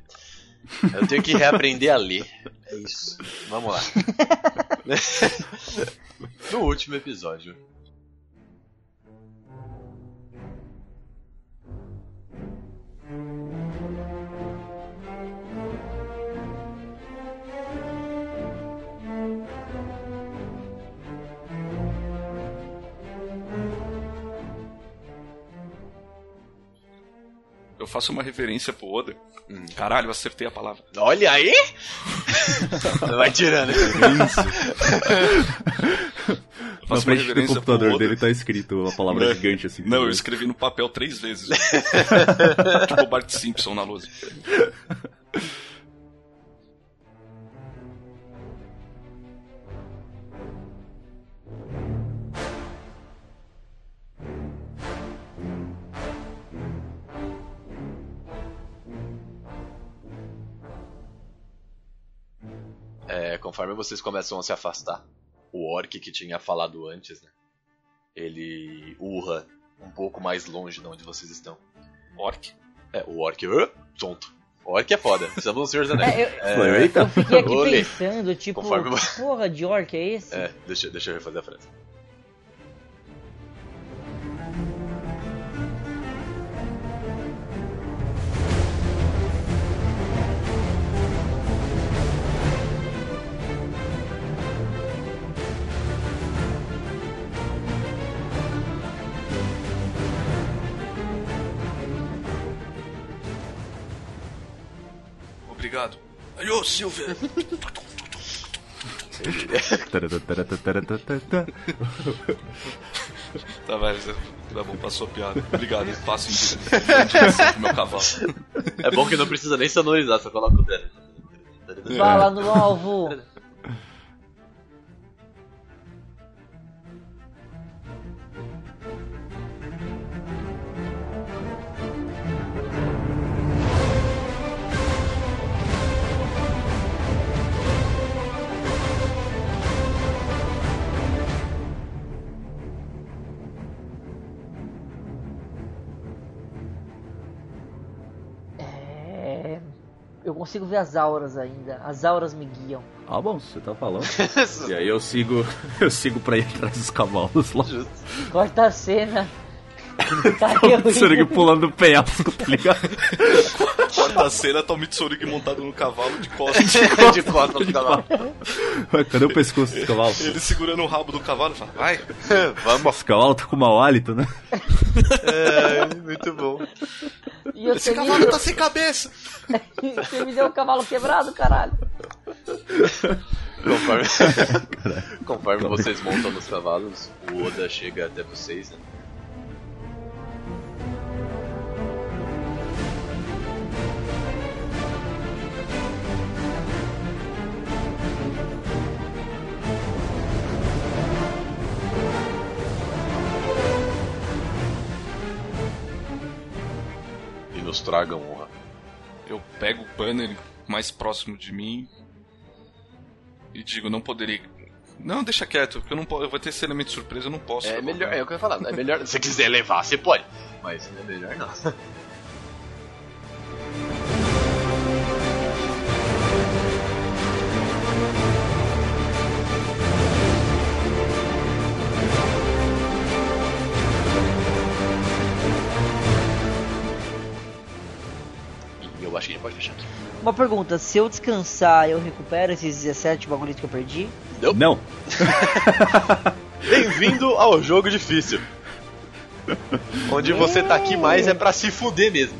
Eu tenho que reaprender a ler. É isso. Vamos lá. no último episódio, Eu faço uma referência pro Oda. Caralho, eu acertei a palavra. Olha aí! Vai tirando. Eu Na faço uma frente do referência pro computador Oda. dele tá escrito a palavra Não. gigante assim. Não, eu escrevi no papel três vezes. tipo o Bart Simpson na lousa. Conforme vocês começam a se afastar, o orc que tinha falado antes, né? Ele urra um pouco mais longe de onde vocês estão. Orc. É, o orc. Uh, tonto. O orc é foda. Precisamos do Senhor dos Anéis. É, eu, Eita. eu fiquei aqui Olê. pensando, tipo, Conforme- porra de orc é esse? É, deixa, deixa eu refazer a frase. Alô, Silver! Tá, vai, Zé. tá bom, passou a piada. Obrigado, passo em direção pro meu cavalo. É bom que não precisa nem sonorizar, só coloca o dedo. Bala no alvo! Consigo ver as auras ainda. As auras me guiam. Ah, bom, você tá falando. e aí eu sigo, eu sigo pra ir atrás dos cavalos lá. Corta a cena. Tá O eu pulando do penhasco, tá ligado? Quarta cena, tá o Mitsurugi montado no cavalo de costas. de costas pro cavalo. Ué, cadê o pescoço dos cavalos? Ele segurando o rabo do cavalo e fala, vai. Vamos. Os cavalos tá com mau hálito, né? É, muito bom. E eu Esse cavalo tá sem cabeça. Você me deu o cavalo quebrado, caralho. Conforme, conforme vocês montam nos cavalos, o Oda chega até vocês, né? Nos honra. Eu pego o banner mais próximo de mim e digo, não poderia. Não, deixa quieto, porque eu não posso. Eu vou ter esse elemento de surpresa, eu não posso. É melhor, é o que eu ia falar, é melhor. Se você quiser levar, você pode. Mas é melhor não. acho que a gente pode fechar aqui. Uma pergunta, se eu descansar, eu recupero esses 17 bagulhos que eu perdi? Não. Bem-vindo ao jogo difícil. Onde você tá aqui mais é pra se fuder mesmo.